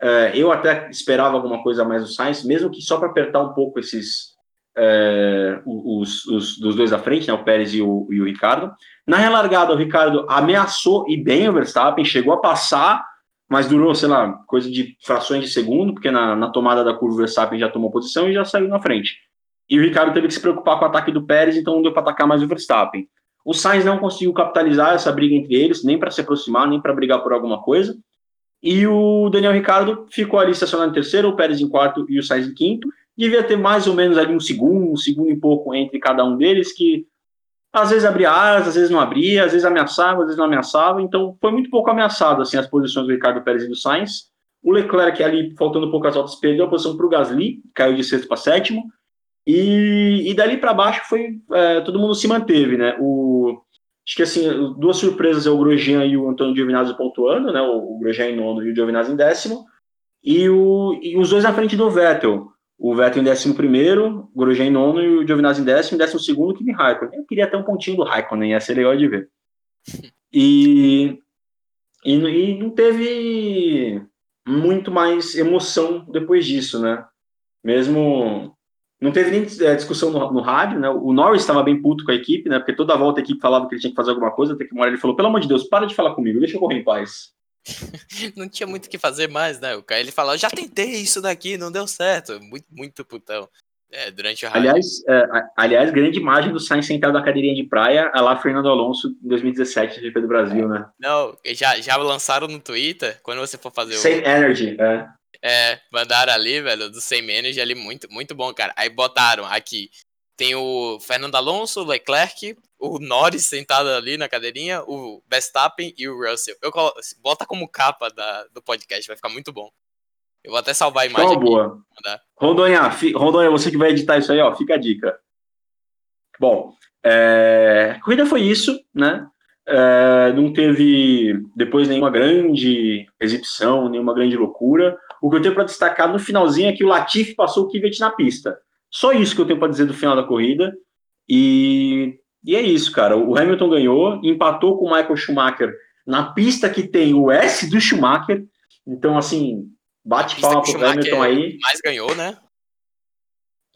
É, eu até esperava alguma coisa mais do Sainz, mesmo que só para apertar um pouco esses é, os, os, dos dois à frente, né, o Pérez e o, e o Ricardo. Na relargada, o Ricardo ameaçou e bem o Verstappen, chegou a passar, mas durou, sei lá, coisa de frações de segundo, porque na, na tomada da curva o Verstappen já tomou posição e já saiu na frente. E o Ricardo teve que se preocupar com o ataque do Pérez, então não deu para atacar mais o Verstappen. O Sainz não conseguiu capitalizar essa briga entre eles, nem para se aproximar, nem para brigar por alguma coisa. E o Daniel Ricardo ficou ali estacionado em terceiro, o Pérez em quarto e o Sainz em quinto. Devia ter mais ou menos ali um segundo, um segundo e pouco entre cada um deles, que às vezes abria asas, às vezes não abria, às vezes ameaçava, às vezes não ameaçava, então foi muito pouco ameaçado assim as posições do Ricardo Pérez e do Sainz. O Leclerc ali, faltando poucas voltas, perdeu a posição para o Gasly, caiu de sexto para sétimo, e, e dali para baixo foi é, todo mundo se manteve, né? O, acho que assim, duas surpresas é o Grosjean e o Antônio Giovinazzi pontuando, né? O, o Grosjean em nono e o Giovinazzi em décimo, e, o, e os dois à frente do Vettel o Vettel em 11 o Grosjean em nono e o Giovinazzi em décimo, em décimo segundo, o Kimi Raikkonen. Eu queria ter um pontinho do Raikkonen, ia ser legal de ver. E, e, e não teve muito mais emoção depois disso, né? Mesmo não teve nem é, discussão no, no, rádio, né? O Norris estava bem puto com a equipe, né? Porque toda volta a equipe falava que ele tinha que fazer alguma coisa, até que uma hora ele falou: pelo amor de Deus, para de falar comigo, deixa eu correr em paz. não tinha muito o que fazer mais, né? O cara ele falou, já tentei isso daqui, não deu certo. Muito, muito putão. É, durante o Aliás, é, aliás, grande imagem do Sainz sentado na cadeirinha de praia, a lá Fernando Alonso em 2017, GP do Brasil, né? Não, já, já lançaram no Twitter, quando você for fazer Same o... Energy, é. É, mandaram ali, velho, do Same Energy ali, muito, muito bom, cara. Aí botaram aqui, tem o Fernando Alonso, o Leclerc, o Norris sentado ali na cadeirinha, o Verstappen e o Russell. Eu colo... bota como capa da, do podcast, vai ficar muito bom. Eu vou até salvar a imagem. Então, boa. Rondonha, fi... Rondonha, você que vai editar isso aí, ó, fica a dica. Bom, é... a corrida foi isso, né? É... não teve depois nenhuma grande exibição, nenhuma grande loucura. O que eu tenho para destacar no finalzinho é que o Latifi passou o Kivet na pista. Só isso que eu tenho para dizer do final da corrida. E, e é isso, cara. O Hamilton ganhou, empatou com o Michael Schumacher na pista que tem o S do Schumacher. Então, assim, bate palma pro Hamilton aí. Mais ganhou, né?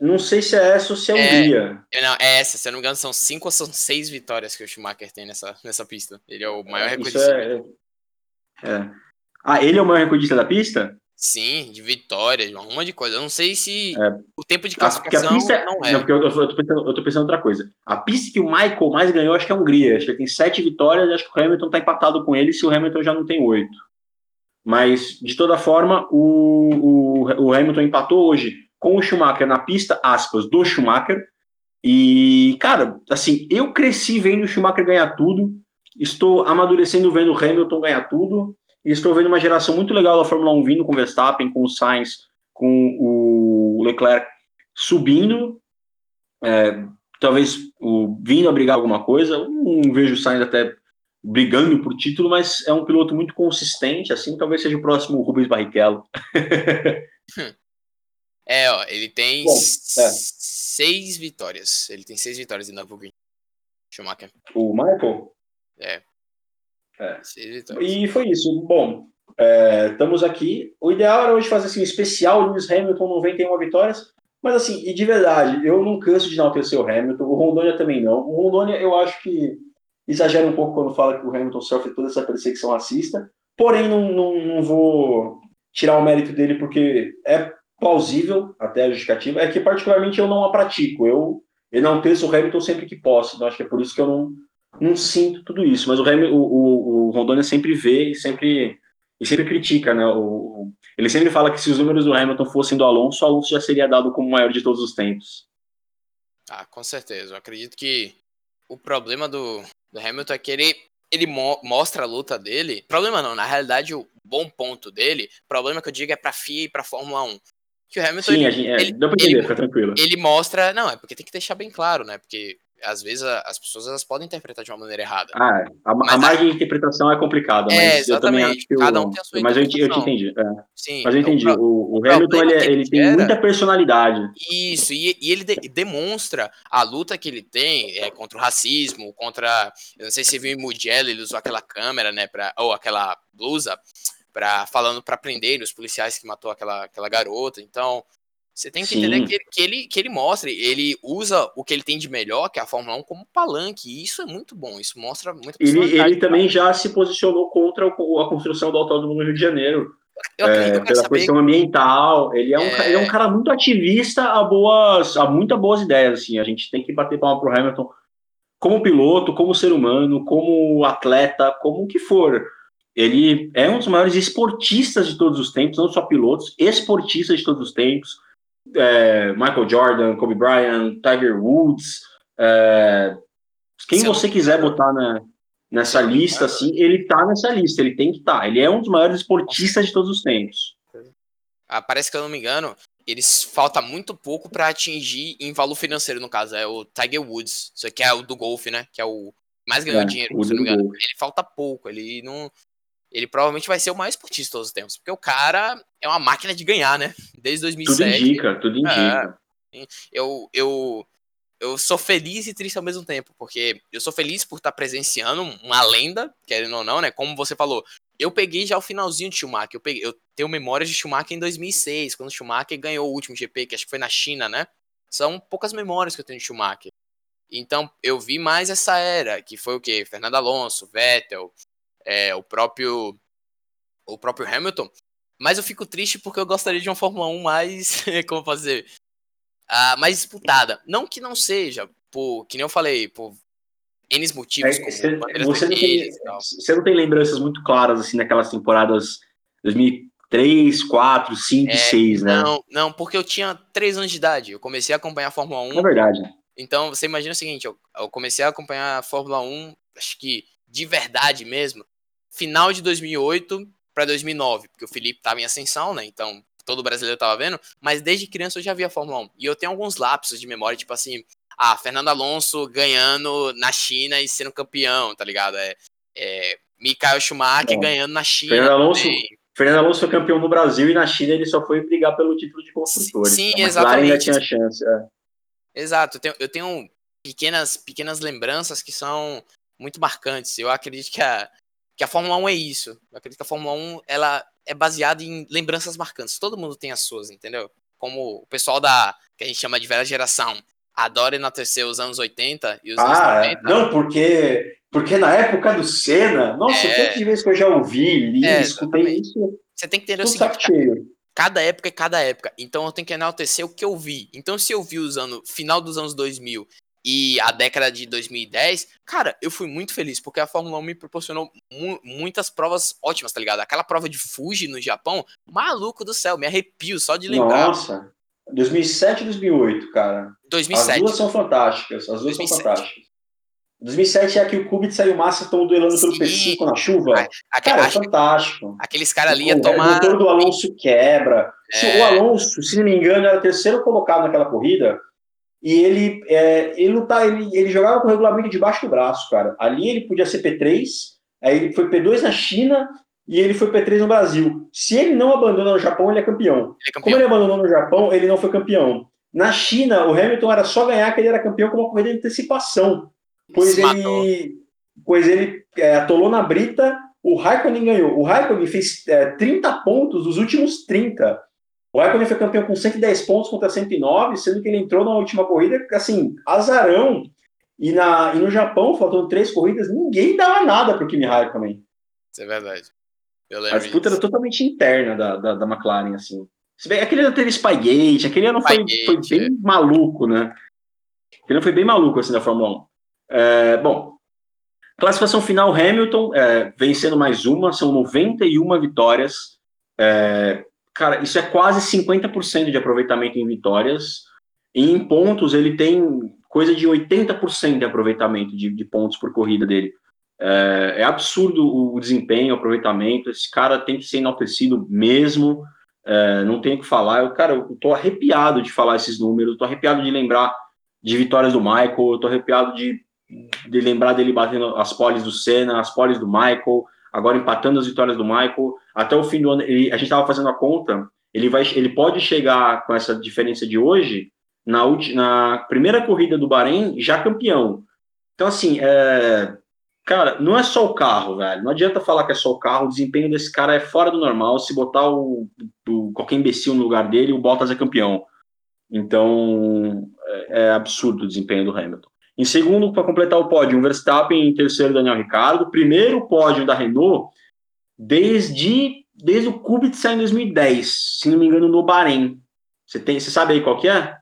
Não sei se é essa ou se é, é Hungria. É, não, é essa, se eu não me engano, são cinco ou são seis vitórias que o Schumacher tem nessa, nessa pista. Ele é o maior recordista. É, é. Ah, ele é o maior recordista da pista? Sim, de vitórias, de uma de coisa. Eu não sei se é. o tempo de classificação a pista, não é. Não, porque eu, eu, tô pensando, eu tô pensando outra coisa. A pista que o Michael mais ganhou, acho que é a Hungria. Acho que ele tem sete vitórias, acho que o Hamilton tá empatado com ele, se o Hamilton já não tem oito. Mas, de toda forma, o, o, o Hamilton empatou hoje com o Schumacher na pista, aspas, do Schumacher. E, cara, assim, eu cresci vendo o Schumacher ganhar tudo, estou amadurecendo vendo o Hamilton ganhar tudo, e estou vendo uma geração muito legal da Fórmula 1 vindo com o Verstappen, com o Sainz, com o Leclerc subindo, é, talvez o, vindo a brigar alguma coisa. Não vejo o Sainz até brigando por título, mas é um piloto muito consistente, assim, talvez seja o próximo Rubens Barrichello. É, ó, ele tem Bom, é. seis vitórias. Ele tem seis vitórias em Nürburgring. Schumacher. O Michael? É. é. Seis vitórias. E foi isso. Bom, é, estamos aqui. O ideal era hoje fazer assim, um especial Lewis Hamilton 91 vitórias. Mas assim, e de verdade, eu não canso de enaltecer o Hamilton. O Rondônia também não. O Rondônia, eu acho que exagera um pouco quando fala que o Hamilton sofre toda essa perseguição racista. Porém, não, não, não vou tirar o mérito dele porque é plausível, até a justificativa, é que particularmente eu não a pratico. Eu enalteço o Hamilton sempre que posso. Então acho que é por isso que eu não, não sinto tudo isso. Mas o, Hamilton, o, o, o Rondônia sempre vê e sempre, e sempre critica, né? O, ele sempre fala que se os números do Hamilton fossem do Alonso, o Alonso já seria dado como o maior de todos os tempos. Ah, com certeza. Eu acredito que o problema do, do Hamilton é que ele, ele mo mostra a luta dele. Problema não, na realidade, o bom ponto dele, problema que eu digo é pra FIA e pra Fórmula 1 que o Hamilton. Sim, ele, é, ele, deu pra entender, ele, fica tranquilo. Ele mostra. Não, é porque tem que deixar bem claro, né? Porque às vezes as pessoas elas podem interpretar de uma maneira errada. Ah, a, a margem de interpretação é complicada, é, mas eu também acho que Cada um tem a sua mas eu, eu te entendi. É. Sim, mas eu então, entendi. o, o Hamilton ele, é, ele tem era, muita personalidade. Isso, e, e ele de, demonstra a luta que ele tem é, contra o racismo, contra. Eu não sei se você viu em Mugello, ele usou aquela câmera, né? Pra, ou aquela blusa para falando para prender os policiais que matou aquela, aquela garota. Então, você tem que Sim. entender que ele, que, ele, que ele mostre, ele usa o que ele tem de melhor, que é a Fórmula 1, como palanque. E isso é muito bom, isso mostra muito Ele, ele também já se posicionou contra a construção do autódromo no Rio de Janeiro. Eu, é, pela saber... questão ambiental, ele é, um, é... ele é um cara muito ativista a boas, a muitas boas ideias, assim, a gente tem que bater palma pro Hamilton como piloto, como ser humano, como atleta, como o que for. Ele é um dos maiores esportistas de todos os tempos, não só pilotos, esportistas de todos os tempos. É, Michael Jordan, Kobe Bryant, Tiger Woods. É, quem Sim. você quiser botar na, nessa lista, assim, ele tá nessa lista, ele tem que estar. Tá. Ele é um dos maiores esportistas de todos os tempos. Ah, parece que eu não me engano, eles falta muito pouco para atingir em valor financeiro, no caso, é o Tiger Woods, isso aqui é o do golfe, né? Que é o mais ganhou é, dinheiro, se não me engano. Ele falta pouco, ele não ele provavelmente vai ser o mais esportista de todos os tempos, porque o cara é uma máquina de ganhar, né? Desde 2007. Tudo indica, tudo indica. É, eu, eu, eu sou feliz e triste ao mesmo tempo, porque eu sou feliz por estar presenciando uma lenda, querendo ou não, né? Como você falou, eu peguei já o finalzinho de Schumacher, eu, peguei, eu tenho memórias de Schumacher em 2006, quando o Schumacher ganhou o último GP, que acho que foi na China, né? São poucas memórias que eu tenho de Schumacher. Então, eu vi mais essa era, que foi o quê? Fernando Alonso, Vettel, é, o próprio o próprio Hamilton. Mas eu fico triste porque eu gostaria de uma Fórmula 1 mais, como fazer, uh, mais disputada. Não que não seja, por, que nem eu falei, por N motivos. É, você, você, não tem, você não tem lembranças muito claras, assim, daquelas temporadas 2003, 4, 5, é, 6, né? Não, não, porque eu tinha 3 anos de idade. Eu comecei a acompanhar a Fórmula 1. É verdade. Então, você imagina o seguinte, eu, eu comecei a acompanhar a Fórmula 1, acho que de verdade mesmo, final de 2008 para 2009, porque o Felipe estava em ascensão, né? Então todo brasileiro estava vendo, mas desde criança eu já via a Fórmula 1. E eu tenho alguns lapsos de memória, tipo assim, ah, Fernando Alonso ganhando na China e sendo campeão, tá ligado? É, é Michael Schumacher ganhando na China. Fernando Alonso, Fernando Alonso foi campeão no Brasil e na China ele só foi brigar pelo título de construtor. Sim, então, exatamente. ainda tinha chance. É. Exato, eu tenho, eu tenho pequenas, pequenas lembranças que são muito marcantes. Eu acredito que a, que a Fórmula 1 é isso. Eu acredito que a Fórmula 1 ela é baseada em lembranças marcantes. Todo mundo tem as suas, entendeu? Como o pessoal da que a gente chama de velha geração adora enaltecer os anos 80 e os ah, anos 90. Não, porque porque na época do Senna, nossa, é... tantas vezes que eu já ouvi, li, é, escutei isso. Você tem que entender o seguinte, cada época é cada época. Então eu tenho que enaltecer o que eu vi. Então se eu vi usando final dos anos 2000 e a década de 2010, cara, eu fui muito feliz, porque a Fórmula 1 me proporcionou mu muitas provas ótimas, tá ligado? Aquela prova de Fuji no Japão, maluco do céu, me arrepio só de lembrar. Nossa, 2007 e 2008, cara. 2007. As duas são fantásticas, as duas 2007. são fantásticas. 2007 é a que o Kubica e o Massa estão duelando pelo P5 na chuva. Cara, é fantástico. Aqueles caras ali iam tomar... O motor do Alonso quebra. É... O Alonso, se não me engano, era terceiro colocado naquela corrida e ele, é, ele, não tá, ele, ele jogava com o regulamento debaixo do braço, cara. Ali ele podia ser P3, aí ele foi P2 na China e ele foi P3 no Brasil. Se ele não abandona no Japão, ele é campeão. Ele é campeão. Como ele abandonou no Japão, ele não foi campeão. Na China, o Hamilton era só ganhar que ele era campeão com uma corrida de antecipação. Pois ele, pois ele é, atolou na brita, o Raikkonen ganhou. O Raikkonen fez é, 30 pontos dos últimos 30. O Raikkonen foi campeão com 110 pontos contra 109, sendo que ele entrou na última corrida, assim, azarão. E, na, e no Japão, faltando três corridas, ninguém dava nada para o Kimi Raikkonen. Isso é verdade. a disputa era totalmente interna da, da, da McLaren, assim. Aquele ano teve Spygate, aquele ano foi, foi bem é. maluco, né? Aquele ano foi bem maluco, assim, da Fórmula 1. É, bom, classificação final, Hamilton é, vencendo mais uma, são 91 vitórias. É, cara, isso é quase 50% de aproveitamento em vitórias. E em pontos, ele tem coisa de 80% de aproveitamento de, de, pontos por corrida dele. É, é, absurdo o desempenho, o aproveitamento. Esse cara tem que ser enaltecido mesmo. É, não tenho o que falar. Eu, cara, eu tô arrepiado de falar esses números. Tô arrepiado de lembrar de vitórias do Michael. Eu tô arrepiado de, de lembrar dele batendo as poles do Senna, as poles do Michael agora empatando as vitórias do Michael. Até o fim do ano, ele, a gente estava fazendo a conta, ele, vai, ele pode chegar com essa diferença de hoje na, na primeira corrida do Bahrein já campeão. Então, assim, é, cara, não é só o carro, velho. Não adianta falar que é só o carro. O desempenho desse cara é fora do normal. Se botar o, o qualquer imbecil no lugar dele, o Bottas é campeão. Então, é, é absurdo o desempenho do Hamilton. Em segundo, para completar o pódio, o Verstappen. Em terceiro, Daniel Ricciardo. Primeiro pódio da Renault desde, desde o Kubica em 2010, se não me engano, no Bahrein. Você, tem, você sabe aí qual que é?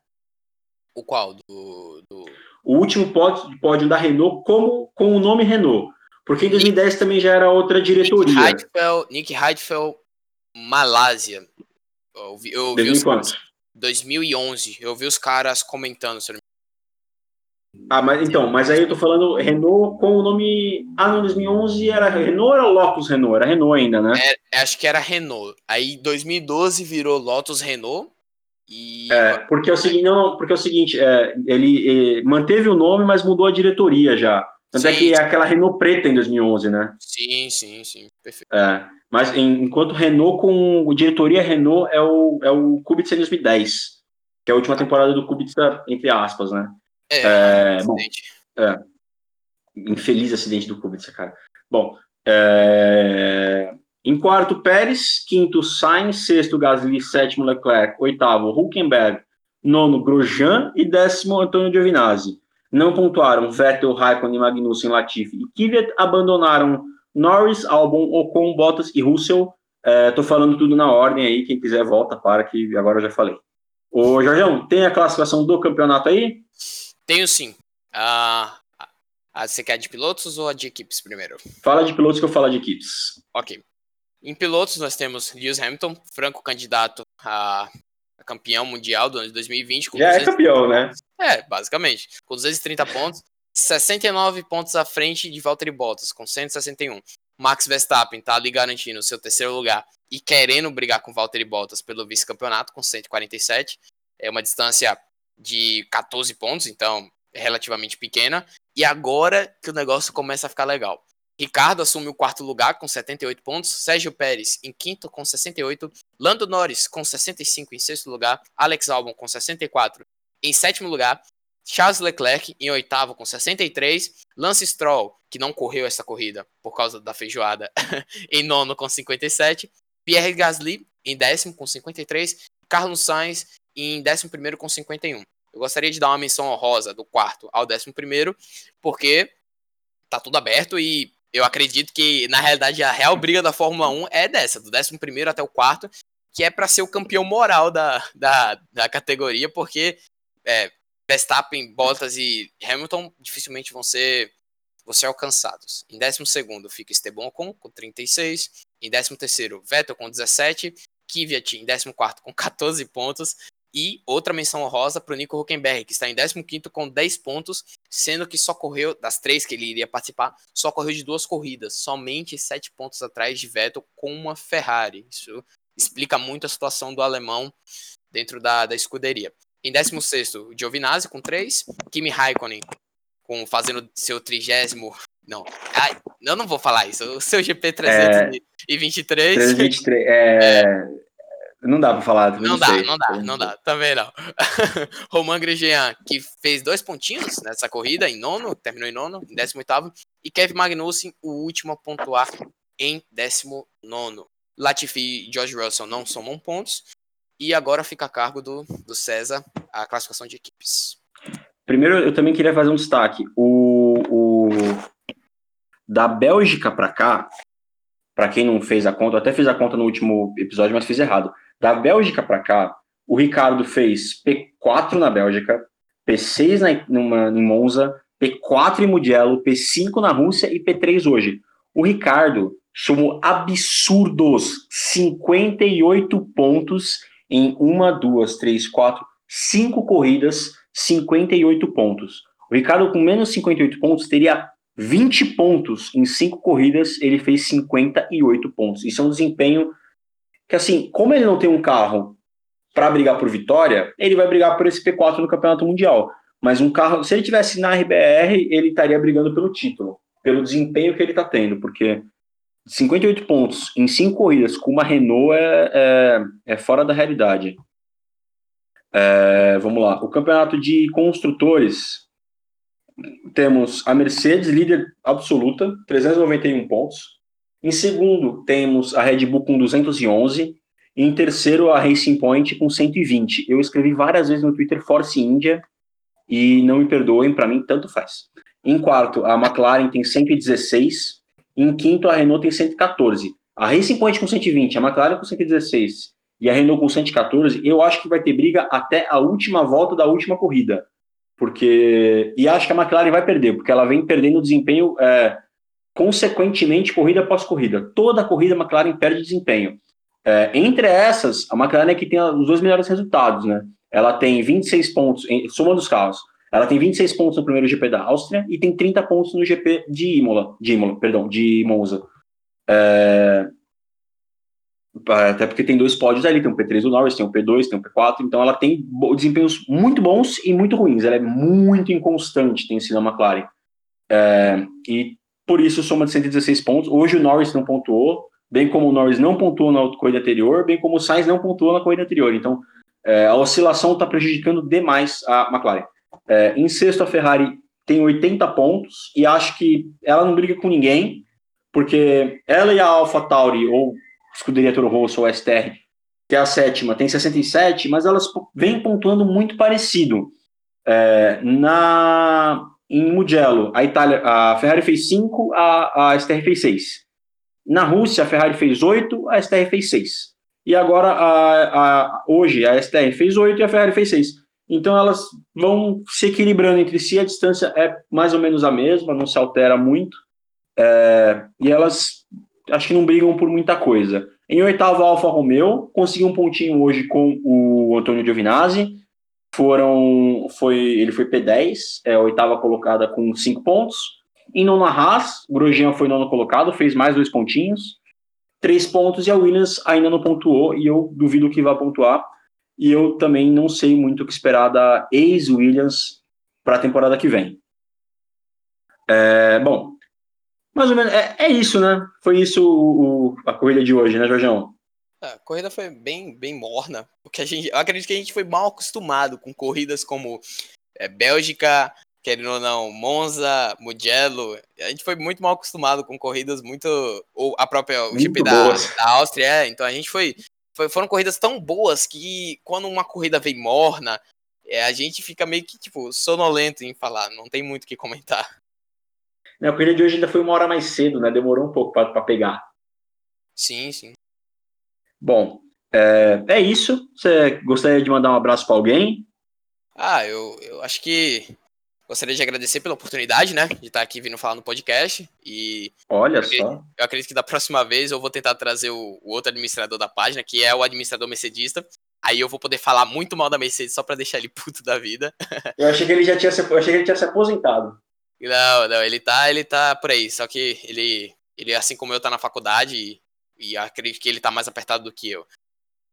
O qual? Do, do... O último pódio, pódio da Renault como, com o nome Renault. Porque em 2010 Nick, também já era outra diretoria. Nick Heidfeld, Nick Heidfeld Malásia. Eu vi, eu vi os 2011. Eu vi os caras comentando, se ah, mas então, mas aí eu tô falando Renault com o nome. Ah, no 2011 era Renault ou era Lotus Renault? Era Renault ainda, né? É, acho que era Renault. Aí 2012 virou Lotus Renault. E... É, porque é o seguinte, não, porque é o seguinte, é, ele, é, manteve o nome, mas mudou a diretoria já. Tanto é sim, é que é aquela Renault preta em 2011, né? Sim, sim, sim. Perfeito. É, mas em, enquanto Renault com diretoria Renault é o, é o Kubica em 2010, que é a última temporada do Kubica, entre aspas, né? É, é bom, é, infeliz acidente do Kubica, cara. Bom, é, em quarto, Pérez, quinto, Sainz, sexto, Gasly, sétimo, Leclerc, oitavo, Huckenberg, nono, Grosjean e décimo, Antônio Giovinazzi. Não pontuaram Vettel, Raikkonen, Magnussen, Latifi e Kvyat, abandonaram Norris, Albon, Ocon, Bottas e Russell. Estou é, falando tudo na ordem aí, quem quiser volta para que agora eu já falei. Ô, Jorgão, tem a classificação do campeonato aí? Tenho sim. Ah, ah, você quer de pilotos ou a de equipes primeiro? Fala de pilotos que eu falo de equipes. Ok. Em pilotos nós temos Lewis Hamilton, franco candidato a, a campeão mundial do ano de 2020. Já 200... é campeão, né? É, basicamente. Com 230 pontos, 69 pontos à frente de Valtteri Bottas, com 161. Max Verstappen está ali garantindo o seu terceiro lugar e querendo brigar com Valtteri Bottas pelo vice-campeonato, com 147. É uma distância de 14 pontos, então relativamente pequena. E agora que o negócio começa a ficar legal. Ricardo assume o quarto lugar com 78 pontos, Sérgio Pérez em quinto com 68, Lando Norris com 65 em sexto lugar, Alex Albon com 64 em sétimo lugar, Charles Leclerc em oitavo com 63, Lance Stroll, que não correu essa corrida por causa da feijoada, em nono com 57, Pierre Gasly em décimo com 53, Carlos Sainz em décimo primeiro com 51. Eu gostaria de dar uma menção honrosa do quarto ao décimo primeiro, porque tá tudo aberto e eu acredito que, na realidade, a real briga da Fórmula 1 é dessa, do décimo primeiro até o quarto, que é para ser o campeão moral da, da, da categoria, porque é, Verstappen, Bottas e Hamilton dificilmente vão ser, vão ser alcançados. Em 12 fica Esteban Ocon com 36. Em 13 Vettel com 17. Kvyat em 14 com 14 pontos. E outra menção honrosa para o Nico Huckenberg, que está em 15 com 10 pontos, sendo que só correu, das três que ele iria participar, só correu de duas corridas, somente 7 pontos atrás de Vettel com uma Ferrari. Isso explica muito a situação do alemão dentro da, da escuderia. Em 16, o Giovinazzi com 3. Kimi Raikkonen com, fazendo seu trigésimo. Não, ai, eu não vou falar isso. O seu GP 323. É, 323. É, é, não dá pra falar. Não, dá, não dá, não dá. Também não. Romain Grosjean, que fez dois pontinhos nessa corrida, em nono, terminou em nono, em 18. E Kevin Magnussen, o último a pontuar em 19. Latifi e George Russell não somam pontos. E agora fica a cargo do, do César a classificação de equipes. Primeiro, eu também queria fazer um destaque. O, o da Bélgica para cá, para quem não fez a conta, eu até fiz a conta no último episódio, mas fiz errado. Da Bélgica para cá, o Ricardo fez P4 na Bélgica, P6 na, numa, em Monza, P4 em Mugello, P5 na Rússia e P3 hoje. O Ricardo somou absurdos 58 pontos em uma, duas, três, quatro, cinco corridas, 58 pontos. O Ricardo, com menos 58 pontos, teria 20 pontos em cinco corridas, ele fez 58 pontos. Isso é um desempenho que, assim, como ele não tem um carro para brigar por vitória, ele vai brigar por esse P4 no Campeonato Mundial. Mas um carro, se ele tivesse na RBR, ele estaria brigando pelo título, pelo desempenho que ele está tendo, porque 58 pontos em cinco corridas com uma Renault é, é, é fora da realidade. É, vamos lá. O campeonato de construtores temos a Mercedes, líder absoluta, 391 pontos. Em segundo, temos a Red Bull com 211. E em terceiro, a Racing Point com 120. Eu escrevi várias vezes no Twitter Force India e não me perdoem, para mim tanto faz. Em quarto, a McLaren tem 116. Em quinto, a Renault tem 114. A Racing Point com 120, a McLaren com 116 e a Renault com 114, eu acho que vai ter briga até a última volta da última corrida. Porque. E acho que a McLaren vai perder, porque ela vem perdendo desempenho é, consequentemente, corrida após corrida. Toda corrida a McLaren perde desempenho. É, entre essas, a McLaren é que tem os dois melhores resultados, né? Ela tem 26 pontos, em, soma dos carros. Ela tem 26 pontos no primeiro GP da Áustria e tem 30 pontos no GP de Imola, de Imola, perdão, de Monza. É... Até porque tem dois pódios ali, tem o P3 do Norris, tem o P2, tem o P4, então ela tem desempenhos muito bons e muito ruins. Ela é muito inconstante, tem sido a McLaren. É... E por isso soma de 116 pontos. Hoje o Norris não pontuou, bem como o Norris não pontuou na corrida anterior, bem como o Sainz não pontuou na corrida anterior. Então é, a oscilação está prejudicando demais a McLaren. É, em sexto, a Ferrari tem 80 pontos e acho que ela não briga com ninguém, porque ela e a AlphaTauri, ou Escuderia Toro Rosso, ou STR, que é a sétima, tem 67, mas elas vêm pontuando muito parecido. É, na em Mugello, a Itália, a Ferrari fez 5, a, a STR fez 6. Na Rússia, a Ferrari fez 8, a STR fez 6. E agora, a, a, hoje, a STR fez 8 e a Ferrari fez 6. Então elas vão se equilibrando entre si, a distância é mais ou menos a mesma, não se altera muito. É, e elas acho que não brigam por muita coisa. Em oitavo, Alfa Romeo conseguiu um pontinho hoje com o Antônio Giovinazzi. Foram, foi, ele foi P10, é oitava colocada com cinco pontos. Em nona Haas, Grosjean foi nono colocado, fez mais dois pontinhos, três pontos, e a Williams ainda não pontuou, e eu duvido que vá pontuar e eu também não sei muito o que esperar da ex-Williams para a temporada que vem. É, bom, mais ou menos, é, é, isso, né? Foi isso o, o, a corrida de hoje, né, Jorgão? A corrida foi bem, bem morna, porque a gente, eu acredito que a gente foi mal acostumado com corridas como é, Bélgica, querendo ou não, Monza, Mugello. A gente foi muito mal acostumado com corridas muito. Ou a própria o GP da, da, Áustria, é. Então a gente foi, foi, Foram corridas tão boas que quando uma corrida vem morna, é, a gente fica meio que, tipo, sonolento em falar. Não tem muito o que comentar. É, a corrida de hoje ainda foi uma hora mais cedo, né? Demorou um pouco para pegar. Sim, sim. Bom, é, é isso. Você gostaria de mandar um abraço para alguém? Ah, eu, eu acho que Gostaria de agradecer pela oportunidade, né, de estar aqui vindo falar no podcast. E olha eu só. eu acredito que da próxima vez eu vou tentar trazer o, o, outro administrador da página, que é o administrador mercedista. Aí eu vou poder falar muito mal da Mercedes só para deixar ele puto da vida. Eu achei que ele já tinha se, eu achei que ele tinha se aposentado. Não, não, ele tá, ele tá por aí, só que ele ele assim como eu tá na faculdade e, e acredito que ele tá mais apertado do que eu.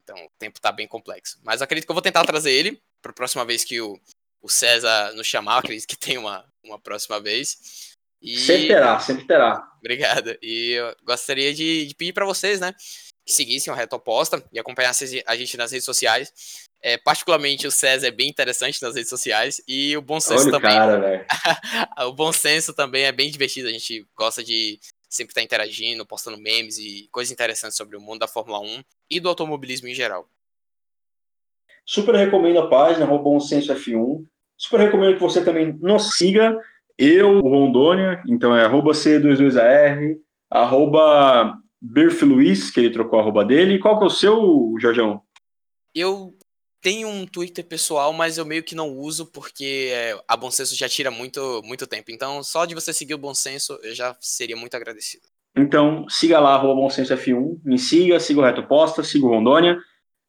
Então, o tempo tá bem complexo. Mas acredito que eu vou tentar trazer ele para a próxima vez que o o César nos chamar, acredito que tem uma, uma próxima vez. E... Sempre terá, sempre terá. Obrigado. E eu gostaria de, de pedir para vocês, né, que seguissem o Reto Oposta e acompanhassem a gente nas redes sociais. É, particularmente o César é bem interessante nas redes sociais e o Bom Senso Olha também. Cara, o Bom Senso também é bem divertido, a gente gosta de sempre estar interagindo, postando memes e coisas interessantes sobre o mundo da Fórmula 1 e do automobilismo em geral. Super recomendo a página, Bom Senso F1. Super recomendo que você também nos siga. Eu, o Rondônia, então é arroba C22AR, arroba Luiz, que ele trocou a arroba dele. Qual que é o seu, Jorjão? Eu tenho um Twitter pessoal, mas eu meio que não uso porque é, a Bom Senso já tira muito, muito tempo. Então, só de você seguir o Bom Senso, eu já seria muito agradecido. Então, siga lá, arroba Bom Senso F1, me siga, siga o Reto Posta, siga o Rondônia.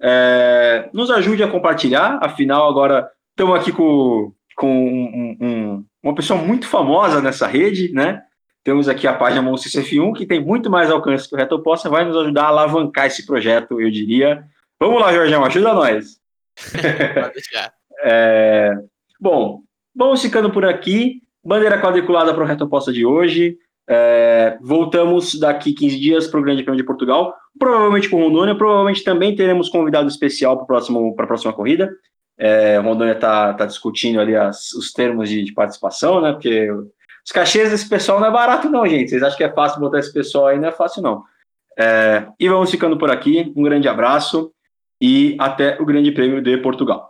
É, nos ajude a compartilhar, afinal, agora estamos aqui com, com um, um, uma pessoa muito famosa nessa rede, né? Temos aqui a página Monstro F1, que tem muito mais alcance que o Reto Posta, vai nos ajudar a alavancar esse projeto, eu diria. Vamos lá, Jorgão, ajuda nós. Pode deixar. é, bom, vamos ficando por aqui. Bandeira quadriculada para o Reto Posta de hoje. É, voltamos daqui 15 dias para o Grande Prêmio de Portugal, provavelmente com Rondônia, provavelmente também teremos convidado especial para a próxima corrida. É, Rondônia está tá discutindo ali as, os termos de, de, participação, né? Porque os cachês desse pessoal não é barato, não, gente. Vocês acham que é fácil botar esse pessoal aí? Não é fácil, não. É, e vamos ficando por aqui. Um grande abraço e até o Grande Prêmio de Portugal.